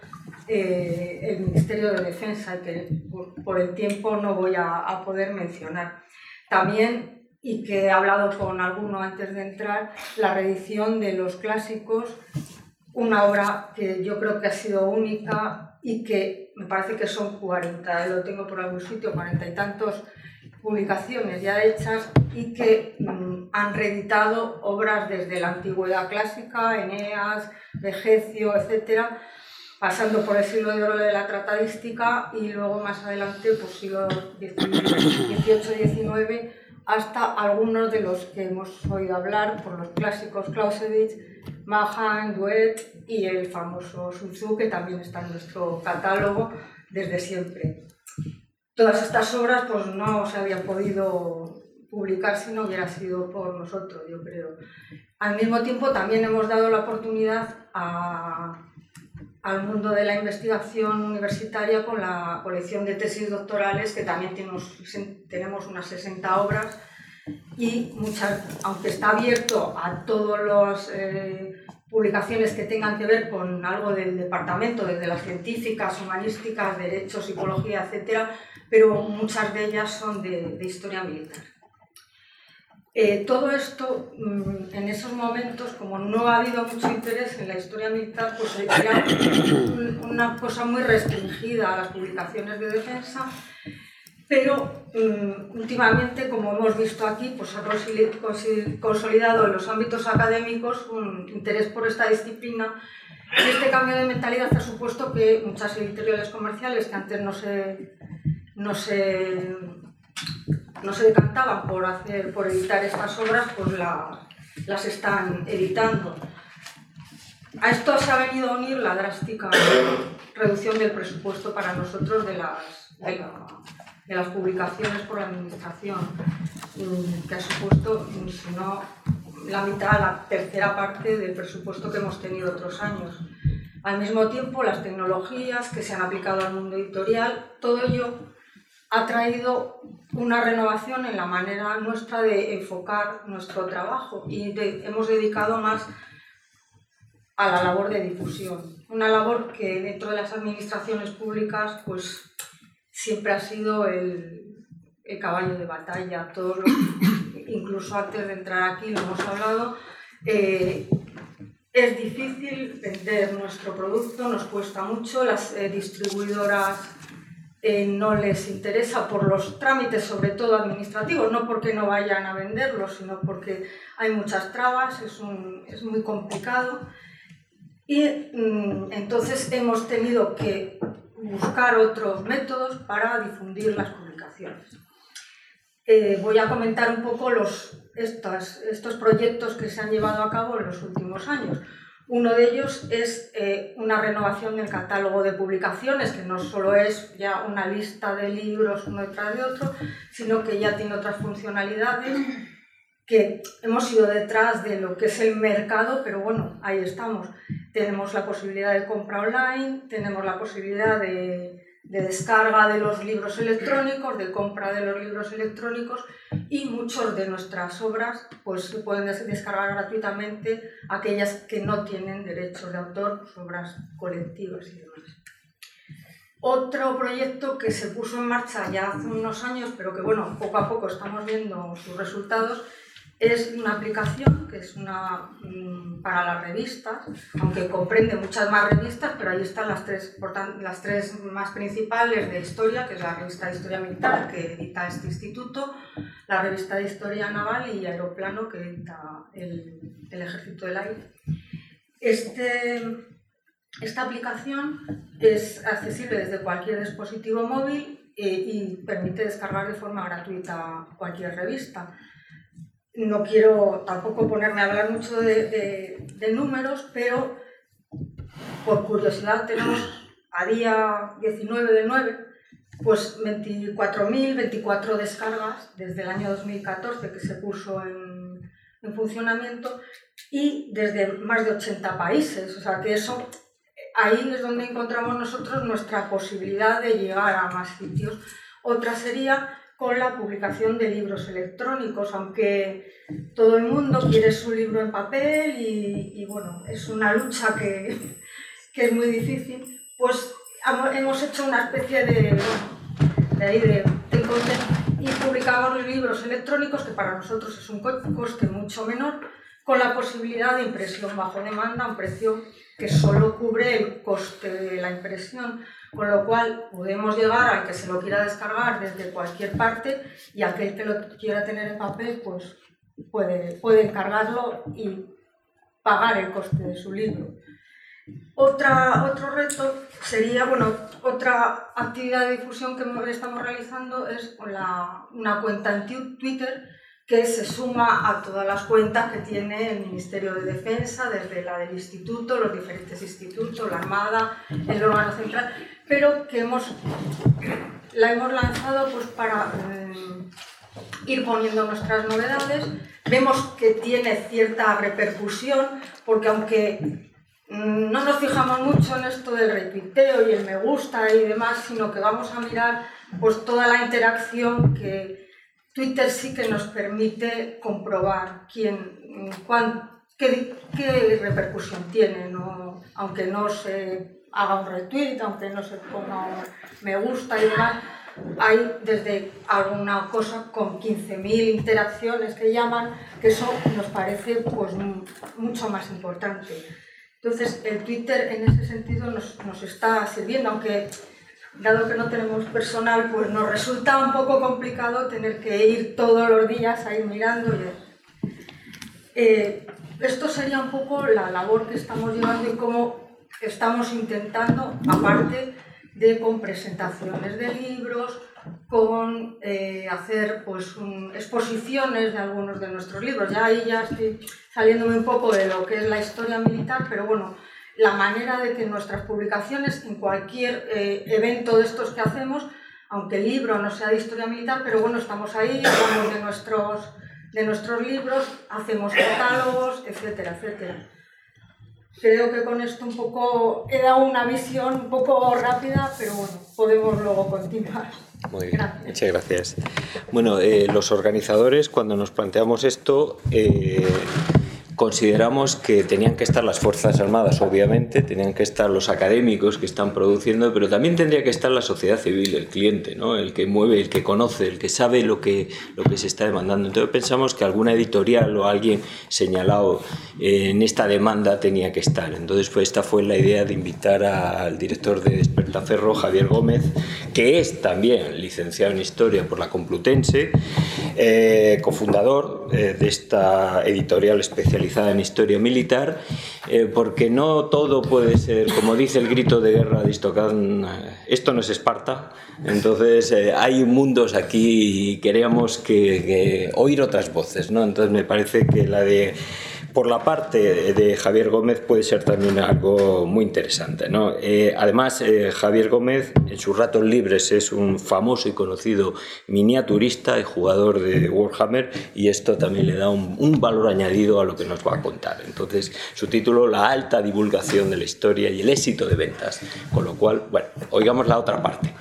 eh, el Ministerio de Defensa que por, por el tiempo no voy a, a, poder mencionar. También, y que he hablado con alguno antes de entrar, la reedición de los clásicos, una obra que yo creo que ha sido única y que me parece que son 40, lo tengo por algún sitio, 40 y tantos publicaciones ya hechas y que mmm, han reeditado obras desde la antigüedad clásica, Eneas, Vegecio, etcétera, pasando por el siglo de oro de la tratadística y luego más adelante, pues siglo XVIII-XIX, hasta algunos de los que hemos oído hablar, por los clásicos Clausewitz, Mahan, Duet y el famoso Sun que también está en nuestro catálogo desde siempre. Todas estas obras pues, no se habían podido publicar si no hubiera sido por nosotros, yo creo. Al mismo tiempo también hemos dado la oportunidad a, al mundo de la investigación universitaria con la colección de tesis doctorales, que también tenemos, tenemos unas 60 obras y muchas, aunque está abierto a todas las eh, publicaciones que tengan que ver con algo del departamento, desde las científicas, humanísticas, derecho, psicología, etcétera, pero muchas de ellas son de historia militar. Eh, todo esto, mmm, en esos momentos, como no ha habido mucho interés en la historia militar, pues era una cosa muy restringida a las publicaciones de defensa, pero mmm, últimamente, como hemos visto aquí, pues ha consolidado en los ámbitos académicos un interés por esta disciplina. Y este cambio de mentalidad ha supuesto que muchas editoriales comerciales que antes no se, no se no se decantaban por, hacer, por editar estas obras, pues la, las están editando. A esto se ha venido a unir la drástica reducción del presupuesto para nosotros de las, de, la, de las publicaciones por la Administración, mm, que ha supuesto, mm, si no la mitad, la tercera parte del presupuesto que hemos tenido otros años. Al mismo tiempo, las tecnologías que se han aplicado al mundo editorial, todo ello ha traído una renovación en la manera nuestra de enfocar nuestro trabajo y hemos dedicado más a la labor de difusión. Una labor que dentro de las administraciones públicas pues siempre ha sido el, caballo de batalla. Todos incluso antes de entrar aquí lo hemos hablado. Eh, es difícil vender nuestro producto, nos cuesta mucho, las eh, distribuidoras no les interesa por los trámites, sobre todo administrativos, no porque no vayan a venderlos, sino porque hay muchas trabas, es, un, es muy complicado. Y mmm, entonces hemos tenido que buscar otros métodos para difundir las publicaciones. Eh, voy a comentar un poco los, estos proyectos que se han llevado a cabo en los últimos años. Uno de ellos es eh, una renovación del catálogo de publicaciones, que no solo es ya una lista de libros uno detrás de otro, sino que ya tiene otras funcionalidades que hemos ido detrás de lo que es el mercado, pero bueno, ahí estamos. Tenemos la posibilidad de compra online, tenemos la posibilidad de, de descarga de los libros electrónicos, de compra de los libros electrónicos y muchos de nuestras obras pues se pueden descargar gratuitamente aquellas que no tienen derechos de autor, pues, obras colectivas y demás. Otro proyecto que se puso en marcha ya hace unos años, pero que bueno, poco a poco estamos viendo sus resultados, es una aplicación que es una mmm, para las revistas, aunque comprende muchas más revistas, pero ahí están las tres, las tres más principales de historia, que es la revista de Historia Militar, que edita este instituto, la revista de Historia Naval y Aeroplano, que edita el, el Ejército del Aire. Este, esta aplicación es accesible desde cualquier dispositivo móvil eh, y permite descargar de forma gratuita cualquier revista no quiero tampoco ponerme a hablar mucho de, números, pero por curiosidad tenemos a día 19 de 9, pues 24.000, 24 descargas desde el año 2014 que se puso en, en funcionamiento y desde más de 80 países. O sea que eso, ahí es donde encontramos nosotros nuestra posibilidad de llegar a más sitios. Otra sería con la publicación de libros electrónicos, aunque todo el mundo quiere su libro en papel y, bueno, es una lucha que, que, es muy difícil, pues hemos hecho una especie de, de, de, de y publicamos libros electrónicos, que para nosotros es un coste mucho menor, con la posibilidad de impresión bajo demanda un precio que solo cubre el coste de la impresión, con lo cual podemos llegar al que se lo quiera descargar desde cualquier parte y aquel que lo quiera tener en papel pues puede, puede encargarlo y pagar el coste de su libro. Otra, otro reto sería, bueno, otra actividad de difusión que estamos realizando es la, una cuenta en Twitter que se suma a todas las cuentas que tiene el Ministerio de Defensa, desde la del Instituto, los diferentes institutos, la Armada, el órgano central, pero que hemos, la hemos lanzado pues, para eh, ir poniendo nuestras novedades. Vemos que tiene cierta repercusión, porque aunque mm, no nos fijamos mucho en esto del repiteo y el me gusta y demás, sino que vamos a mirar pues, toda la interacción que Twitter sí que nos permite comprobar quién, qué, repercusión tiene, aunque no se haga un retweet, aunque no se ponga un me gusta y demás, hay desde alguna cosa con 15.000 interacciones que llaman, que eso nos parece pues, mucho más importante. Entonces, el Twitter en ese sentido nos, nos está sirviendo, aunque dado que no tenemos personal, pues nos resulta un poco complicado tener que ir todos los días a ir mirando. Eh, esto sería un poco la labor que estamos llevando y cómo estamos intentando, aparte de con presentaciones de libros, con eh, hacer pues, exposiciones de algunos de nuestros libros. Ya ahí ya estoy saliéndome un poco de lo que es la historia militar, pero bueno, la manera de que nuestras publicaciones, en cualquier eh, evento de estos que hacemos, aunque el libro no sea de historia militar, pero bueno, estamos ahí, hablamos de nuestros, de nuestros libros, hacemos catálogos, etcétera, etcétera. Creo que con esto un poco he dado una visión un poco rápida, pero bueno, podemos luego continuar. Muy bien, muchas gracias. Bueno, eh, los organizadores, cuando nos planteamos esto, eh, consideramos que tenían que estar las Fuerzas Armadas, obviamente, tenían que estar los académicos que están produciendo, pero también tendría que estar la sociedad civil, el cliente, ¿no? el que mueve, el que conoce, el que sabe lo que, lo que se está demandando. Entonces pensamos que alguna editorial o alguien señalado en esta demanda tenía que estar. Entonces pues, esta fue la idea de invitar al director de Despertaferro, Javier Gómez, que es también licenciado en Historia por la Complutense, eh, cofundador eh, de esta editorial especializada en historia militar, eh, porque no todo puede ser, como dice el grito de guerra de Istocán, eh, esto no es Esparta, entonces eh, hay mundos aquí y queríamos que, oír otras voces, ¿no? Entonces me parece que la de por la parte de Javier Gómez puede ser también algo muy interesante. ¿no? Eh, además, eh, Javier Gómez en sus ratos libres es un famoso y conocido miniaturista y jugador de Warhammer y esto también le da un, un valor añadido a lo que nos va a contar. Entonces, su título, La alta divulgación de la historia y el éxito de ventas. Con lo cual, bueno, oigamos la otra parte.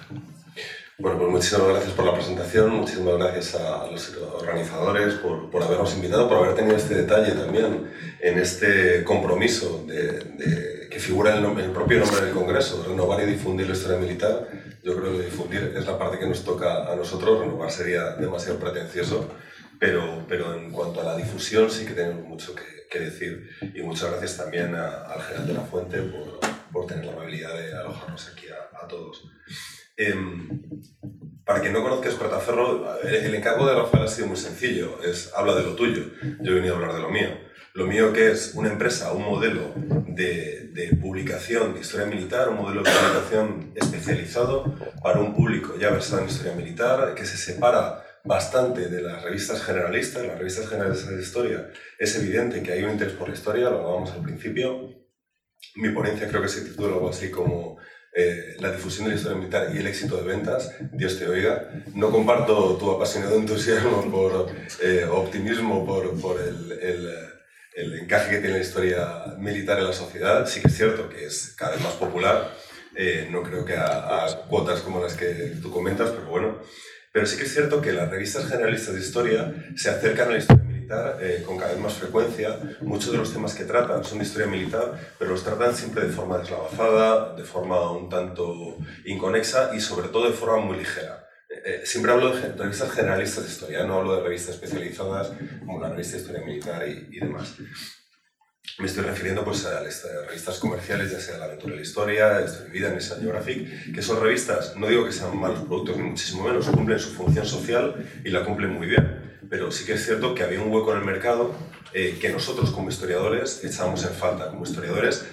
Bueno, pues muchísimas gracias por la presentación, muchísimas gracias a los organizadores por, por habernos invitado, por haber tenido este detalle también en este compromiso de, que figura en el, propio nombre del Congreso, renovar y difundir la historia militar. Yo creo que difundir es la parte que nos toca a nosotros, renovar sería demasiado pretencioso, pero, pero en cuanto a la difusión sí que tenemos mucho que, que decir. Y muchas gracias también al general de la Fuente por, por tener la amabilidad de alojarnos aquí a, a todos. Em, para quien no conozca Espartaferro, el encargo de Rafael ha sido muy sencillo, es habla de lo tuyo, yo he venido a hablar de lo mío. Lo mío que es una empresa, un modelo de, de publicación de historia militar, un modelo de publicación especializado para un público ya versado en historia militar, que se separa bastante de las revistas generalistas. Las revistas generalistas de historia es evidente que hay un interés por la historia, lo hablábamos al principio. Mi ponencia creo que se titula algo así como eh, la difusión de la historia militar y el éxito de ventas, Dios te oiga. No comparto tu apasionado entusiasmo por eh, optimismo, por, por el, el, el, encaje que tiene la historia militar en la sociedad. Sí que es cierto que es cada vez más popular, eh, no creo que a, a, cuotas como las que tú comentas, pero bueno. Pero sí que es cierto que las revistas generalistas de historia se acercan a la historia eh, con cada vez más frecuencia. Muchos de los temas que tratan son de historia militar, pero los tratan siempre de forma deslavazada, de forma un tanto inconexa y sobre todo de forma muy ligera. Eh, eh, siempre hablo de revistas generalistas de historia, no hablo de revistas especializadas como la revista de Historia Militar y, y demás. Me estoy refiriendo pues, a las revistas comerciales, ya sea La Aventura de la Historia, Historia de Vida, National Geographic, que son revistas, no digo que sean malos productos, ni muchísimo menos, cumplen su función social y la cumplen muy bien pero sí que es cierto que había un hueco en el mercado eh, que nosotros como historiadores echábamos en falta, como historiadores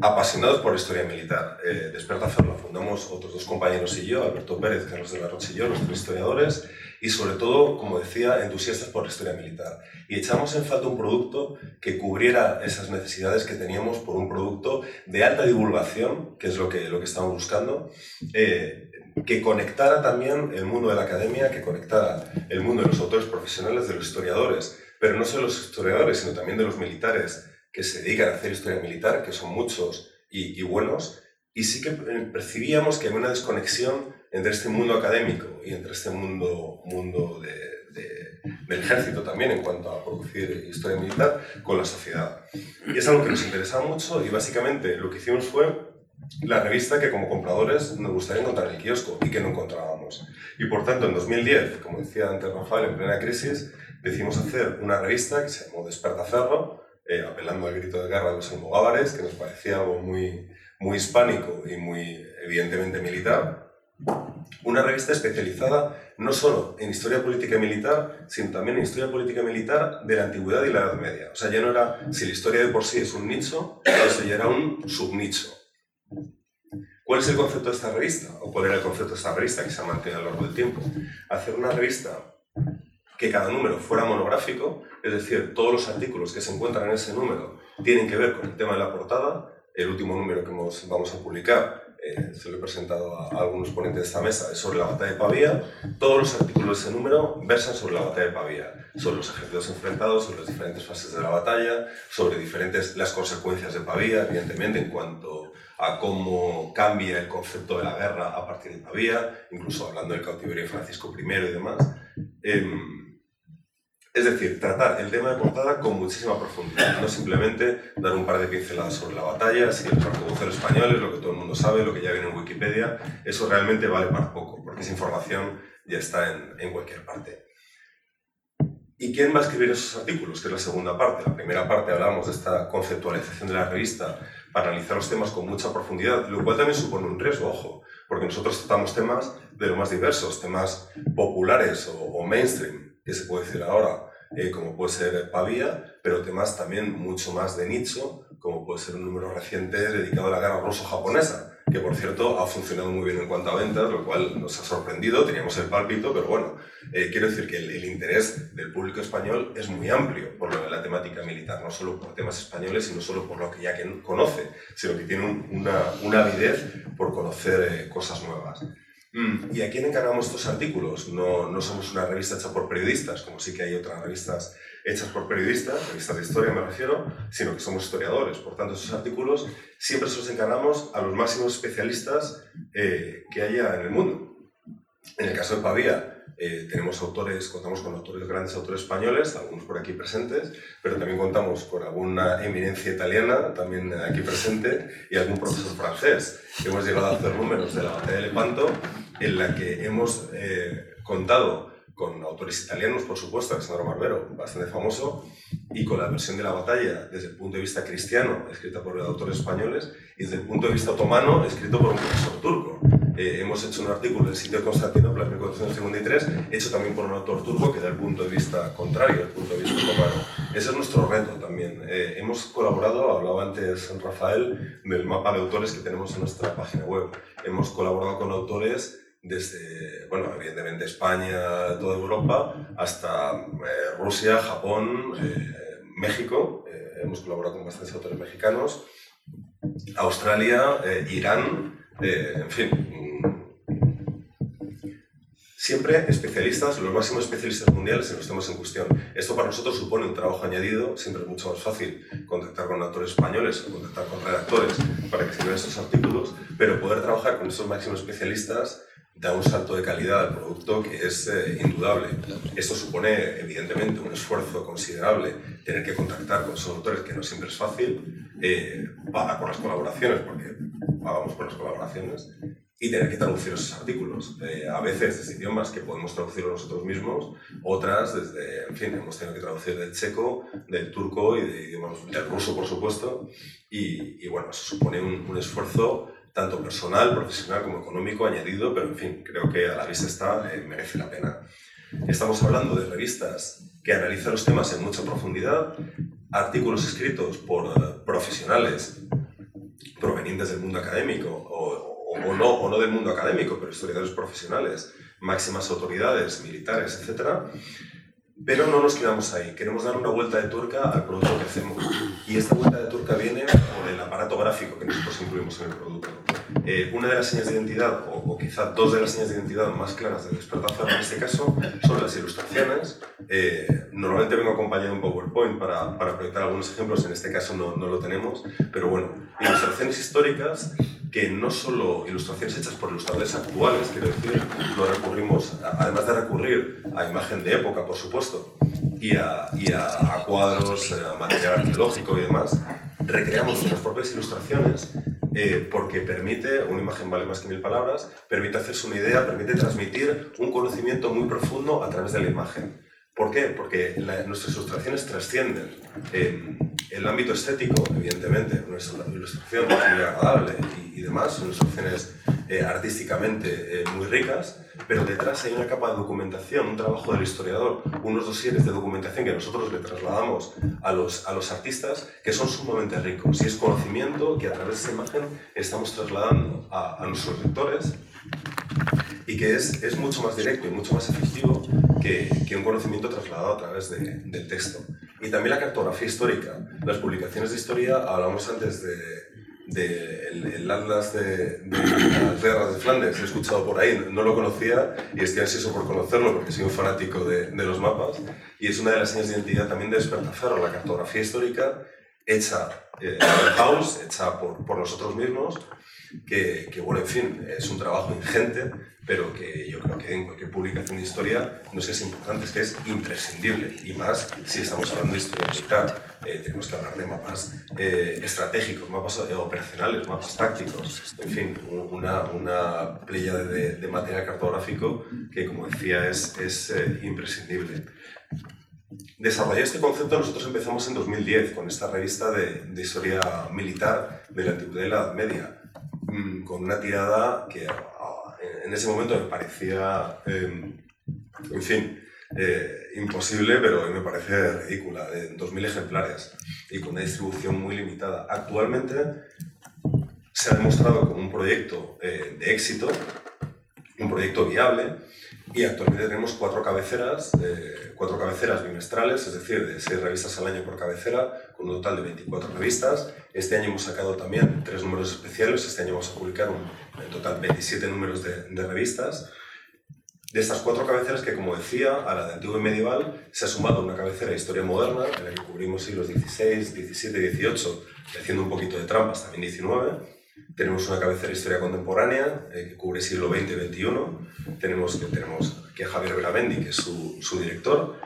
apasionados por la historia militar. Eh, Desperta Hacerlo fundamos otros dos compañeros y yo, Alberto Pérez, Carlos de la Rocha y yo, los tres historiadores, y sobre todo, como decía, entusiastas por la historia militar. Y echamos en falta un producto que cubriera esas necesidades que teníamos por un producto de alta divulgación, que es lo que, lo que estamos buscando, eh, que conectara también el mundo de la academia, que conectara el mundo de los autores profesionales, de los historiadores, pero no solo los historiadores, sino también de los militares que se dedican a hacer historia militar, que son muchos y, buenos, y sí que percibíamos que había una desconexión entre este mundo académico y entre este mundo, mundo de, de, del ejército también en cuanto a producir historia militar con la sociedad. Y es algo que nos interesaba mucho y básicamente lo que hicimos fue la revista que como compradores nos gustaría encontrar en el kiosco y que no encontrábamos. Y por tanto, en 2010, como decía antes Rafael, en plena crisis, decidimos hacer una revista que se llamó Despertaferro, eh, apelando al grito de guerra de los almogávares, que nos parecía algo muy, muy hispánico y muy evidentemente militar. Una revista especializada no solo en historia política militar, sino también en historia política militar de la antigüedad y la Edad Media. O sea, ya no era si la historia de por sí es un nicho, eso ya era un subnicho. ¿Cuál es el concepto de esta revista? ¿O cuál era el concepto de esta revista que se ha mantenido a lo largo del tiempo? Hacer una revista que cada número fuera monográfico, es decir, todos los artículos que se encuentran en ese número tienen que ver con el tema de la portada. El último número que vamos a publicar, eh, se lo he presentado a, a, algunos ponentes de esta mesa, es sobre la batalla de Pavía. Todos los artículos de ese número versan sobre la batalla de Pavía, sobre los ejércitos enfrentados, sobre las diferentes fases de la batalla, sobre diferentes, las consecuencias de Pavía, evidentemente, en cuanto a cómo cambia el concepto de la guerra a partir de Pavía, incluso hablando del cautiverio de Francisco I y demás. Eh, es decir, tratar el tema de portada con muchísima profundidad, no simplemente dar un par de pinceladas sobre la batalla, si el español españoles, lo que todo el mundo sabe, lo que ya viene en Wikipedia, eso realmente vale para poco, porque esa información ya está en, en cualquier parte. ¿Y quién va a escribir esos artículos? Que es la segunda parte. La primera parte hablamos de esta conceptualización de la revista analizar los temas con mucha profundidad, lo cual también supone un riesgo, ojo, porque nosotros tratamos temas de lo más diversos, temas populares o, o mainstream, que se puede decir ahora, eh, como puede ser Pavía, pero temas también mucho más de nicho, como puede ser un número reciente dedicado a la guerra ruso-japonesa, que por cierto ha funcionado muy bien en cuanto a ventas, lo cual nos ha sorprendido, teníamos el pálpito, pero bueno, eh, quiero decir que el, interés del público español es muy amplio por lo de la temática militar, no solo por temas españoles, sino solo por lo que ya que conoce, sino que tiene un, una, una, avidez por conocer eh, cosas nuevas. Mm, ¿Y a quién encargamos estos artículos? No, no somos una revista hecha por periodistas, como sí que hay otras revistas hechas por periodistas, revistas de historia me refiero, sino que somos historiadores. Por tanto, esos artículos siempre se los encargamos a los máximos especialistas eh, que haya en el mundo. En el caso de Pavía, eh, tenemos autores, contamos con autores, grandes autores españoles, algunos por aquí presentes, pero también contamos con alguna eminencia italiana, también aquí presente, y algún profesor francés. Hemos llegado a hacer números de la batalla de Lepanto, en la que hemos eh, contado con autores italianos, por supuesto, Alessandro Barbero, bastante famoso, y con la versión de la batalla desde el punto de vista cristiano, escrita por autores españoles, y desde el punto de vista otomano, escrito por un profesor turco. Eh, hemos hecho un artículo del sitio de Constantinopla en 1453, hecho también por un autor turco que da el punto de vista contrario, el punto de vista otomano. Ese es nuestro reto también. Eh, hemos colaborado, hablaba antes Rafael, del mapa de autores que tenemos en nuestra página web. Hemos colaborado con autores desde, bueno, evidentemente España, toda Europa, hasta eh, Rusia, Japón, eh, México. Eh, hemos colaborado con bastantes autores mexicanos. Australia, Irán, Eh, en fin, siempre especialistas, los máximos especialistas mundiales en los temas en cuestión. Esto para nosotros supone un trabajo añadido, siempre es mucho más fácil contactar con autores españoles o contactar con redactores para que escriban estos artículos, pero poder trabajar con estos máximos especialistas da un salto de calidad al producto que es eh, indudable. Esto supone, evidentemente, un esfuerzo considerable, tener que contactar con esos autores, que no siempre es fácil, eh, pagar por las colaboraciones, porque pagamos por las colaboraciones, y tener que traducir esos artículos. Eh, a veces desde idiomas que podemos traducir nosotros mismos, otras desde, en fin, hemos tenido que traducir del checo, del turco y de del ruso, por supuesto, y, y bueno, eso supone un, un esfuerzo tanto personal, profesional como económico añadido, pero en fin, creo que a la vista está, eh, merece la pena. Estamos hablando de revistas que analizan los temas en mucha profundidad, artículos escritos por eh, profesionales provenientes del mundo académico o, no, o del mundo académico, pero historiadores profesionales, máximas autoridades, militares, etc. Pero no nos quedamos ahí, queremos dar una vuelta de tuerca al producto que hacemos. Y esta vuelta de tuerca viene aparato gráfico que nosotros incluimos en el producto. Eh, una de las señas de identidad, o, o, quizá dos de las señas de identidad más claras de Despertar en este caso, son las ilustraciones. Eh, normalmente vengo acompañado de un PowerPoint para, para, proyectar algunos ejemplos, en este caso no, no lo tenemos, pero bueno, ilustraciones históricas que no solo ilustraciones hechas por ilustradores actuales, quiero decir, no recurrimos, además de recurrir a imagen de época, por supuesto, y a, y a, a cuadros, a material arqueológico y demás, recreamos nuestras propias ilustraciones eh, porque permite, una imagen vale más que mil palabras, permite hacerse una idea, permite transmitir un conocimiento muy profundo a través de la imagen. ¿Por qué? Porque la, nuestras ilustraciones trascienden eh, el ámbito estético, evidentemente, nuestra ilustración muy agradable y, y demás, son ilustraciones eh, artísticamente muy ricas, pero detrás hay una capa de documentación, un trabajo del historiador, unos dosieres de documentación que nosotros le trasladamos a los, a los artistas que son sumamente ricos. Y es conocimiento que a través de esa imagen estamos trasladando a, a nuestros lectores y que es, es mucho más directo y mucho más efectivo que, que un conocimiento trasladado a través de, del texto. Y también la cartografía histórica. Las publicaciones de historia, hablamos antes de, de el, Atlas de, de, las guerras de Flandes, he escuchado por ahí, no lo conocía y estoy ansioso por conocerlo porque soy un fanático de, de los mapas y es una de las señas de identidad también de Despertazaro, la cartografía histórica hecha eh, house, hecha por, por nosotros mismos, que, que, bueno, en fin, es un trabajo ingente, pero que yo creo que en cualquier publicación de historia no es que es importante, es que es imprescindible. Y más si estamos hablando de historia militar, eh, tenemos que hablar de mapas eh, estratégicos, mapas eh, operacionales, mapas tácticos, en fin, una, una playa de, de, material cartográfico que, como decía, es, es eh, imprescindible. Desarrollar este concepto nosotros empezamos en 2010 con esta revista de, de historia militar de la antigüedad y la Edad Media, con una tirada que en ese momento me parecía, eh, en fin, eh, imposible, pero me parece ridícula, de 2.000 ejemplares y con una distribución muy limitada. Actualmente se ha demostrado como un proyecto eh, de éxito, un proyecto viable, y actualmente tenemos cuatro cabeceras, eh, cuatro cabeceras bimestrales, es decir, de seis revistas al año por cabecera, con un total de 24 revistas. Este año hemos sacado también tres números especiales, este año vamos a publicar un, en total 27 números de, de revistas. De estas cuatro cabeceras que, como decía, a la de antiguo y medieval se ha sumado una cabecera de historia moderna, en la que cubrimos siglos XVI, XVII XVIII, haciendo un poquito de trampas también XIX. Tenemos una cabecera de historia contemporánea eh, que cubre siglo XX y XXI. Tenemos, tenemos aquí a Javier Belamendi, que es su, su, director.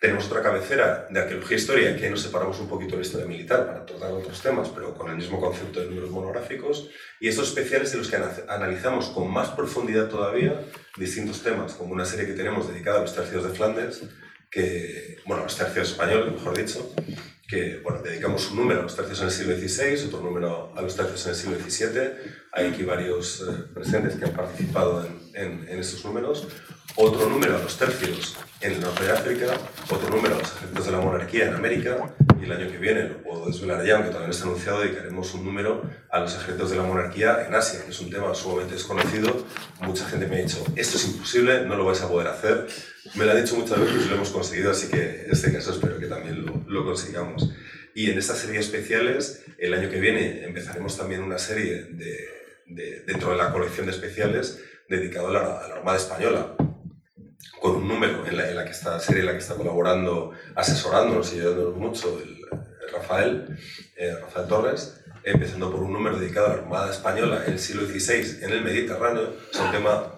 Tenemos otra cabecera de arqueología e historia, que nos separamos un poquito de la historia militar para tratar otros temas, pero con el mismo concepto de números monográficos. Y estos especiales en los que analizamos con más profundidad todavía distintos temas, como una serie que tenemos dedicada a los tercios de Flandes, que, bueno, a los tercios españoles, mejor dicho, que bueno, dedicamos un número a los tercios en el siglo XVI, otro número a los tercios en el siglo XVII. Hay aquí varios eh, presentes que han participado en, en, en, estos números. Otro número a los tercios en el norte de África, otro número a los ejércitos de la monarquía en América, y el año que viene, lo puedo desvelar ya, aunque no está anunciado, dedicaremos un número a los ejércitos de la monarquía en Asia, que es un tema sumamente desconocido. Mucha gente me ha dicho, esto es imposible, no lo vais a poder hacer. Me lo han dicho muchas veces y lo hemos conseguido, así que en este caso espero que también lo, lo consigamos. Y en esta serie especiales, el año que viene empezaremos también una serie de, dentro de la colección de especiales dedicado a la, Armada Española, con un número en la, que está, serie en la que está colaborando, asesorándonos y ayudándonos mucho el, Rafael, eh, Rafael Torres, empezando por un número dedicado a la Armada Española en el siglo XVI en el Mediterráneo, es un tema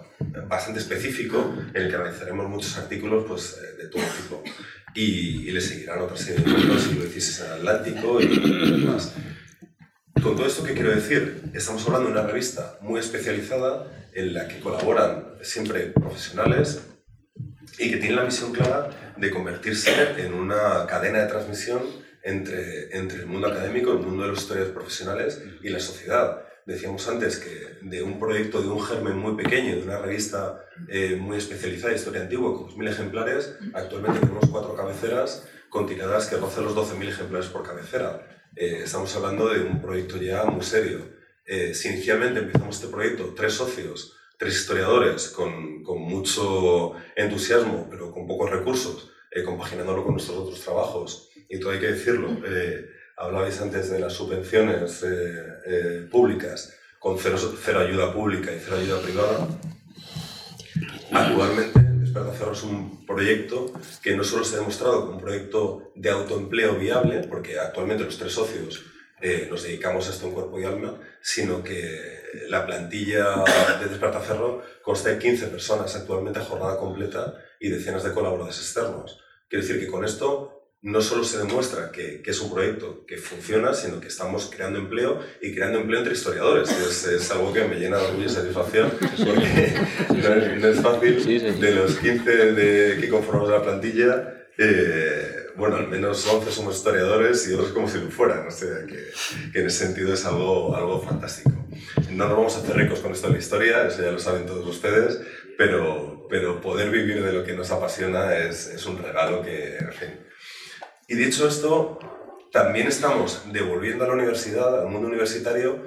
bastante específico en el que analizaremos muchos artículos pues, eh, de todo tipo. Y, le seguirán otras serie de libros, siglo XVI en el Atlántico y demás. Con todo esto, ¿qué quiero decir? Estamos hablando de una revista muy especializada en la que colaboran siempre profesionales y que tiene la misión clara de convertirse en una cadena de transmisión entre, entre el mundo académico, el mundo de los historiadores profesionales y la sociedad. Decíamos antes que de un proyecto, de un germen muy pequeño, de una revista eh, muy especializada de historia antigua con 2.000 ejemplares, actualmente tenemos cuatro cabeceras con tiradas que rozan los 12.000 ejemplares por cabecera. Eh, estamos hablando de un proyecto ya muy serio. Eh, si inicialmente empezamos este proyecto, tres socios, tres historiadores con, con mucho entusiasmo, pero con pocos recursos, eh, compaginándolo con nuestros otros trabajos, y todo hay que decirlo, hablabais antes de las subvenciones públicas, con cero, cero ayuda pública y cero ayuda privada. Actualmente Cerro es un proyecto que no solo se ha demostrado como un proyecto de autoempleo viable, porque actualmente los tres socios eh, nos dedicamos a esto en cuerpo y alma, sino que la plantilla de Despertaferro consta de 15 personas actualmente a jornada completa y decenas de colaboradores externos. Quiero decir que con esto no solo se demuestra que, es un proyecto que funciona, sino que estamos creando empleo y creando empleo entre historiadores. Es, es algo que me llena de orgullo y satisfacción, porque <laughs> no es, fácil. De los 15 de, que conformamos la plantilla, eh, bueno, al menos 11 somos historiadores y otros como si lo fueran. O sea, que, en ese sentido es algo, algo fantástico. No nos vamos a hacer ricos con esto de la historia, eso ya lo saben todos ustedes, pero, pero poder vivir de lo que nos apasiona es, es un regalo que, en fin, y dicho esto, también estamos devolviendo a la universidad, al mundo universitario,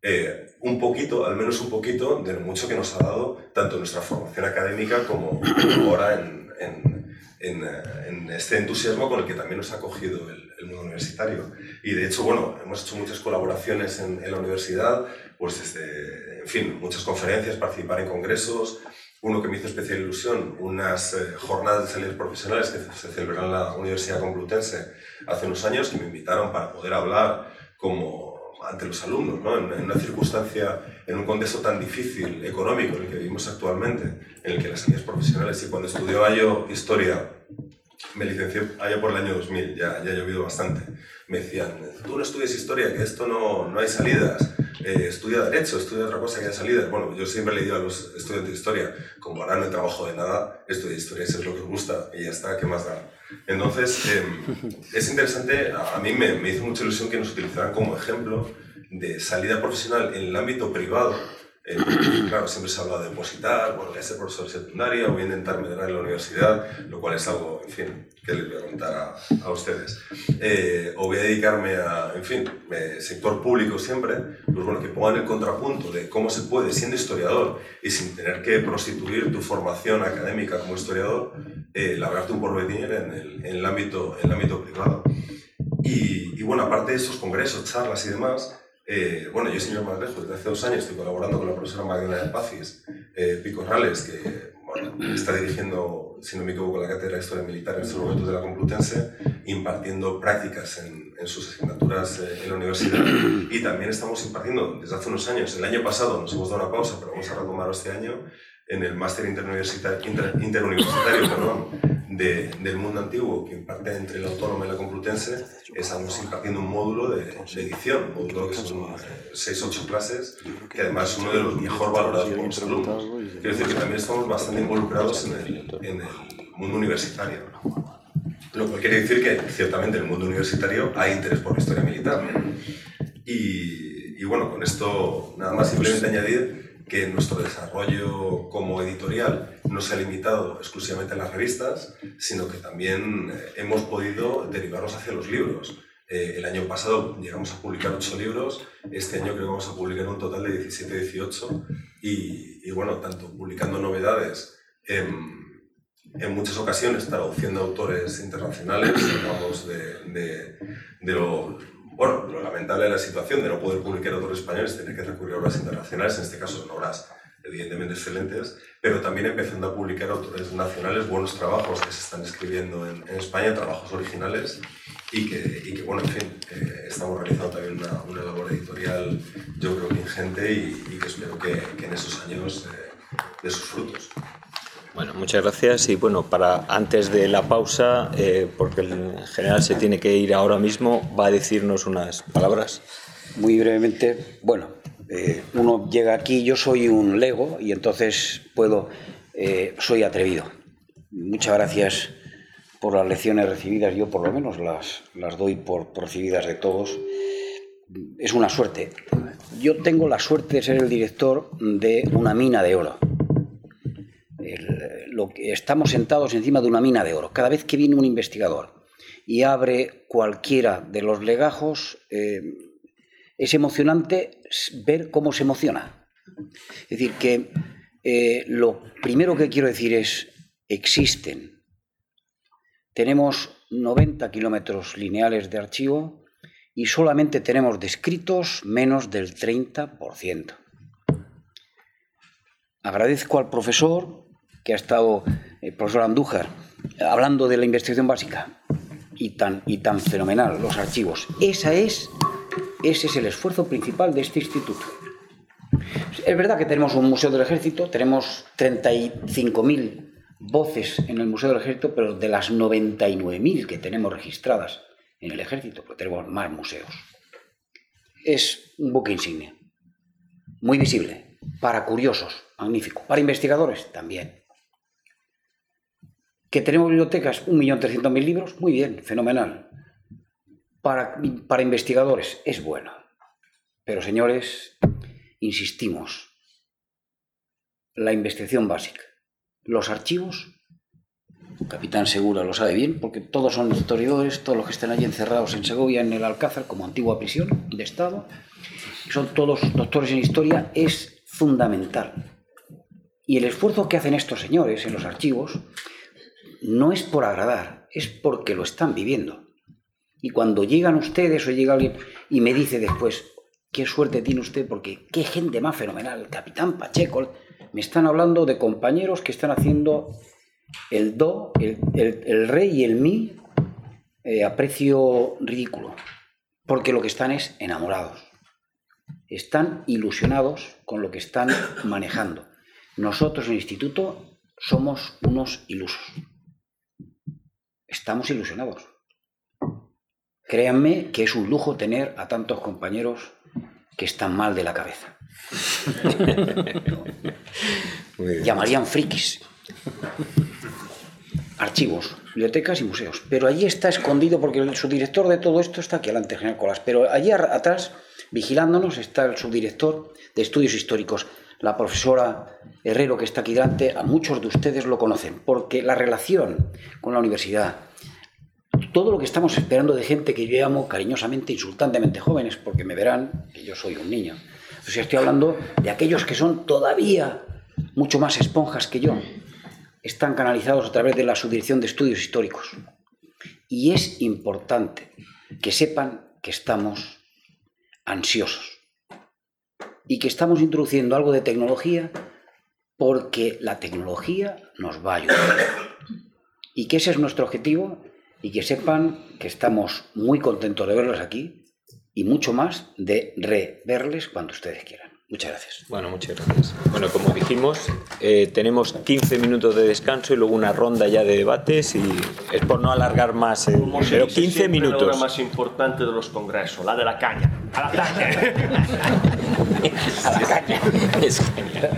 eh, un poquito, al menos un poquito, de lo mucho que nos ha dado tanto nuestra formación académica como ahora en, en, este entusiasmo con el que también nos ha acogido el, el, mundo universitario. Y de hecho, bueno, hemos hecho muchas colaboraciones en, la universidad, pues desde, en fin, muchas conferencias, participar en congresos, uno que me hizo especial ilusión, unas eh, jornadas de salida profesionales que se celebraron en la Universidad Complutense hace unos años, que me invitaron para poder hablar como ante los alumnos, ¿no? en, una circunstancia, en un contexto tan difícil económico en el que vivimos actualmente, en el que las salidas profesionales, y cuando estudiaba yo historia, me licencié allá por el año 2000, ya, ya ha llovido bastante, me decían, tú no estudias historia, que esto no, no hay salidas, eh, estudia Derecho, estudia otra cosa que haya salidas. Bueno, yo siempre le digo a los estudiantes de Historia, como ahora no trabajo de nada, estudia Historia, eso es lo que os gusta y ya está, ¿qué más da? Entonces, em, es interesante, a, mí me, me hizo mucha ilusión que nos utilizaran como ejemplo de salida profesional en el ámbito privado, eh, claro, siempre se habla de opositar, bueno, voy a ser profesor secundario, voy a intentar medrar en la universidad, lo cual es algo, en fin, que les voy a contar a, a ustedes. Eh, o voy a dedicarme a, en fin, eh, sector público siempre, pues bueno, que pongan el contrapunto de cómo se puede, siendo historiador y sin tener que prostituir tu formación académica como historiador, eh, labrarte un porvenir en el, en el, ámbito, en el ámbito privado. Y, y bueno, aparte de esos congresos, charlas y demás, eh, bueno, yo, señor más lejos, desde hace dos años estoy colaborando con la profesora Magdalena de Pacis, eh, Pico Rales, que está dirigiendo, si no me equivoco, la cátedra de Historia Militar en estos momentos de la Complutense, impartiendo prácticas en, sus asignaturas eh, en la universidad. Y también estamos impartiendo desde hace unos años, el año pasado nos hemos dado una pausa, pero vamos a retomarlo este año, en el máster interuniversitario, interuniversitario perdón, del mundo antiguo que imparte entre la Autónoma y la Complutense, estamos impartiendo un módulo de, edición, un módulo que son 6-8 clases, que además es uno de los mejor valorados por los alumnos. Quiero decir que también estamos bastante involucrados en el, en el mundo universitario. Lo cual quiere decir que ciertamente en el mundo universitario hay interés por la historia militar. Y, y bueno, con esto nada más simplemente añadir que nuestro desarrollo como editorial no se ha limitado exclusivamente a las revistas, sino que también eh, hemos podido derivarnos hacia los libros. Eh, el año pasado llegamos a publicar ocho libros, este año creo que vamos a publicar un total de 17-18 y, y, bueno, tanto publicando novedades en, muchas ocasiones traduciendo autores internacionales, hablamos de, de, de lo bueno, lo lamentable de la situación de no poder publicar autores españoles, tener que recurrir a obras internacionales, en este caso son obras evidentemente excelentes, pero también empezando a publicar autores nacionales, buenos trabajos que se están escribiendo en, España, trabajos originales, y que, bueno, en fin, eh, estamos realizando también una, labor editorial, yo creo que ingente, y, que espero que, en esos años eh, dé sus frutos. Bueno, muchas gracias. Y bueno, para antes de la pausa, eh, porque el general se tiene que ir ahora mismo, va a decirnos unas palabras. Muy brevemente, bueno, eh, uno llega aquí, yo soy un lego y entonces puedo, eh, soy atrevido. Muchas gracias por las lecciones recibidas, yo por lo menos las, las doy por, por recibidas de todos. Es una suerte. Yo tengo la suerte de ser el director de una mina de oro estamos sentados encima de una mina de oro. Cada vez que viene un investigador y abre cualquiera de los legajos, eh, es emocionante ver cómo se emociona. Es decir, que eh, lo primero que quiero decir es, existen. Tenemos 90 kilómetros lineales de archivo y solamente tenemos descritos menos del 30%. Agradezco al profesor que ha estado el profesor Andújar hablando de la investigación básica y tan, y tan fenomenal, los archivos. Esa es, ese es el esfuerzo principal de este instituto. Es verdad que tenemos un museo del ejército, tenemos 35.000 voces en el museo del ejército, pero de las 99.000 que tenemos registradas en el ejército, porque tenemos más museos. Es un buque insignia, muy visible, para curiosos, magnífico, para investigadores también. ¿Que tenemos bibliotecas? 1.300.000 libros, muy bien, fenomenal. Para, para investigadores es bueno. Pero señores, insistimos, la investigación básica, los archivos, Capitán Segura lo sabe bien, porque todos son historiadores, todos los que están allí encerrados en Segovia, en el Alcázar, como antigua prisión de Estado, son todos doctores en historia, es fundamental. Y el esfuerzo que hacen estos señores en los archivos no es por agradar, es porque lo están viviendo. Y cuando llegan ustedes o llega alguien y me dice después, qué suerte tiene usted porque qué gente más fenomenal, el capitán Pacheco, me están hablando de compañeros que están haciendo el do, el, rey y el mi eh, a precio ridículo, porque lo que están es enamorados, están ilusionados con lo que están manejando. Nosotros en el instituto somos unos ilusos estamos ilusionados. Créanme que es un lujo tener a tantos compañeros que están mal de la cabeza. <laughs> Llamarían frikis. Archivos, bibliotecas y museos. Pero allí está escondido, porque el subdirector de todo esto está aquí delante, general Colas. Pero allí atrás, vigilándonos, está el subdirector de estudios históricos, la profesora Herrero, que está aquí delante, a muchos de ustedes lo conocen, porque la relación con la universidad, todo lo que estamos esperando de gente que yo llamo cariñosamente, insultantemente jóvenes, porque me verán que yo soy un niño. Estoy hablando de aquellos que son todavía mucho más esponjas que yo. Están canalizados a través de la Subdirección de Estudios Históricos. Y es importante que sepan que estamos ansiosos y que estamos introduciendo algo de tecnología porque la tecnología nos va a ayudar. Y que ese es nuestro objetivo y que sepan que estamos muy contentos de verlos aquí y mucho más de reverles cuando ustedes quieran. Muchas gracias. Bueno, muchas gracias. Bueno, como dijimos, eh, tenemos 15 minutos de descanso y luego una ronda ya de debates y es por no alargar más, eh, pero 15 minutos. La hora más importante de los congresos, la de la caña. A la <laughs> caña. a la caña. Es genial.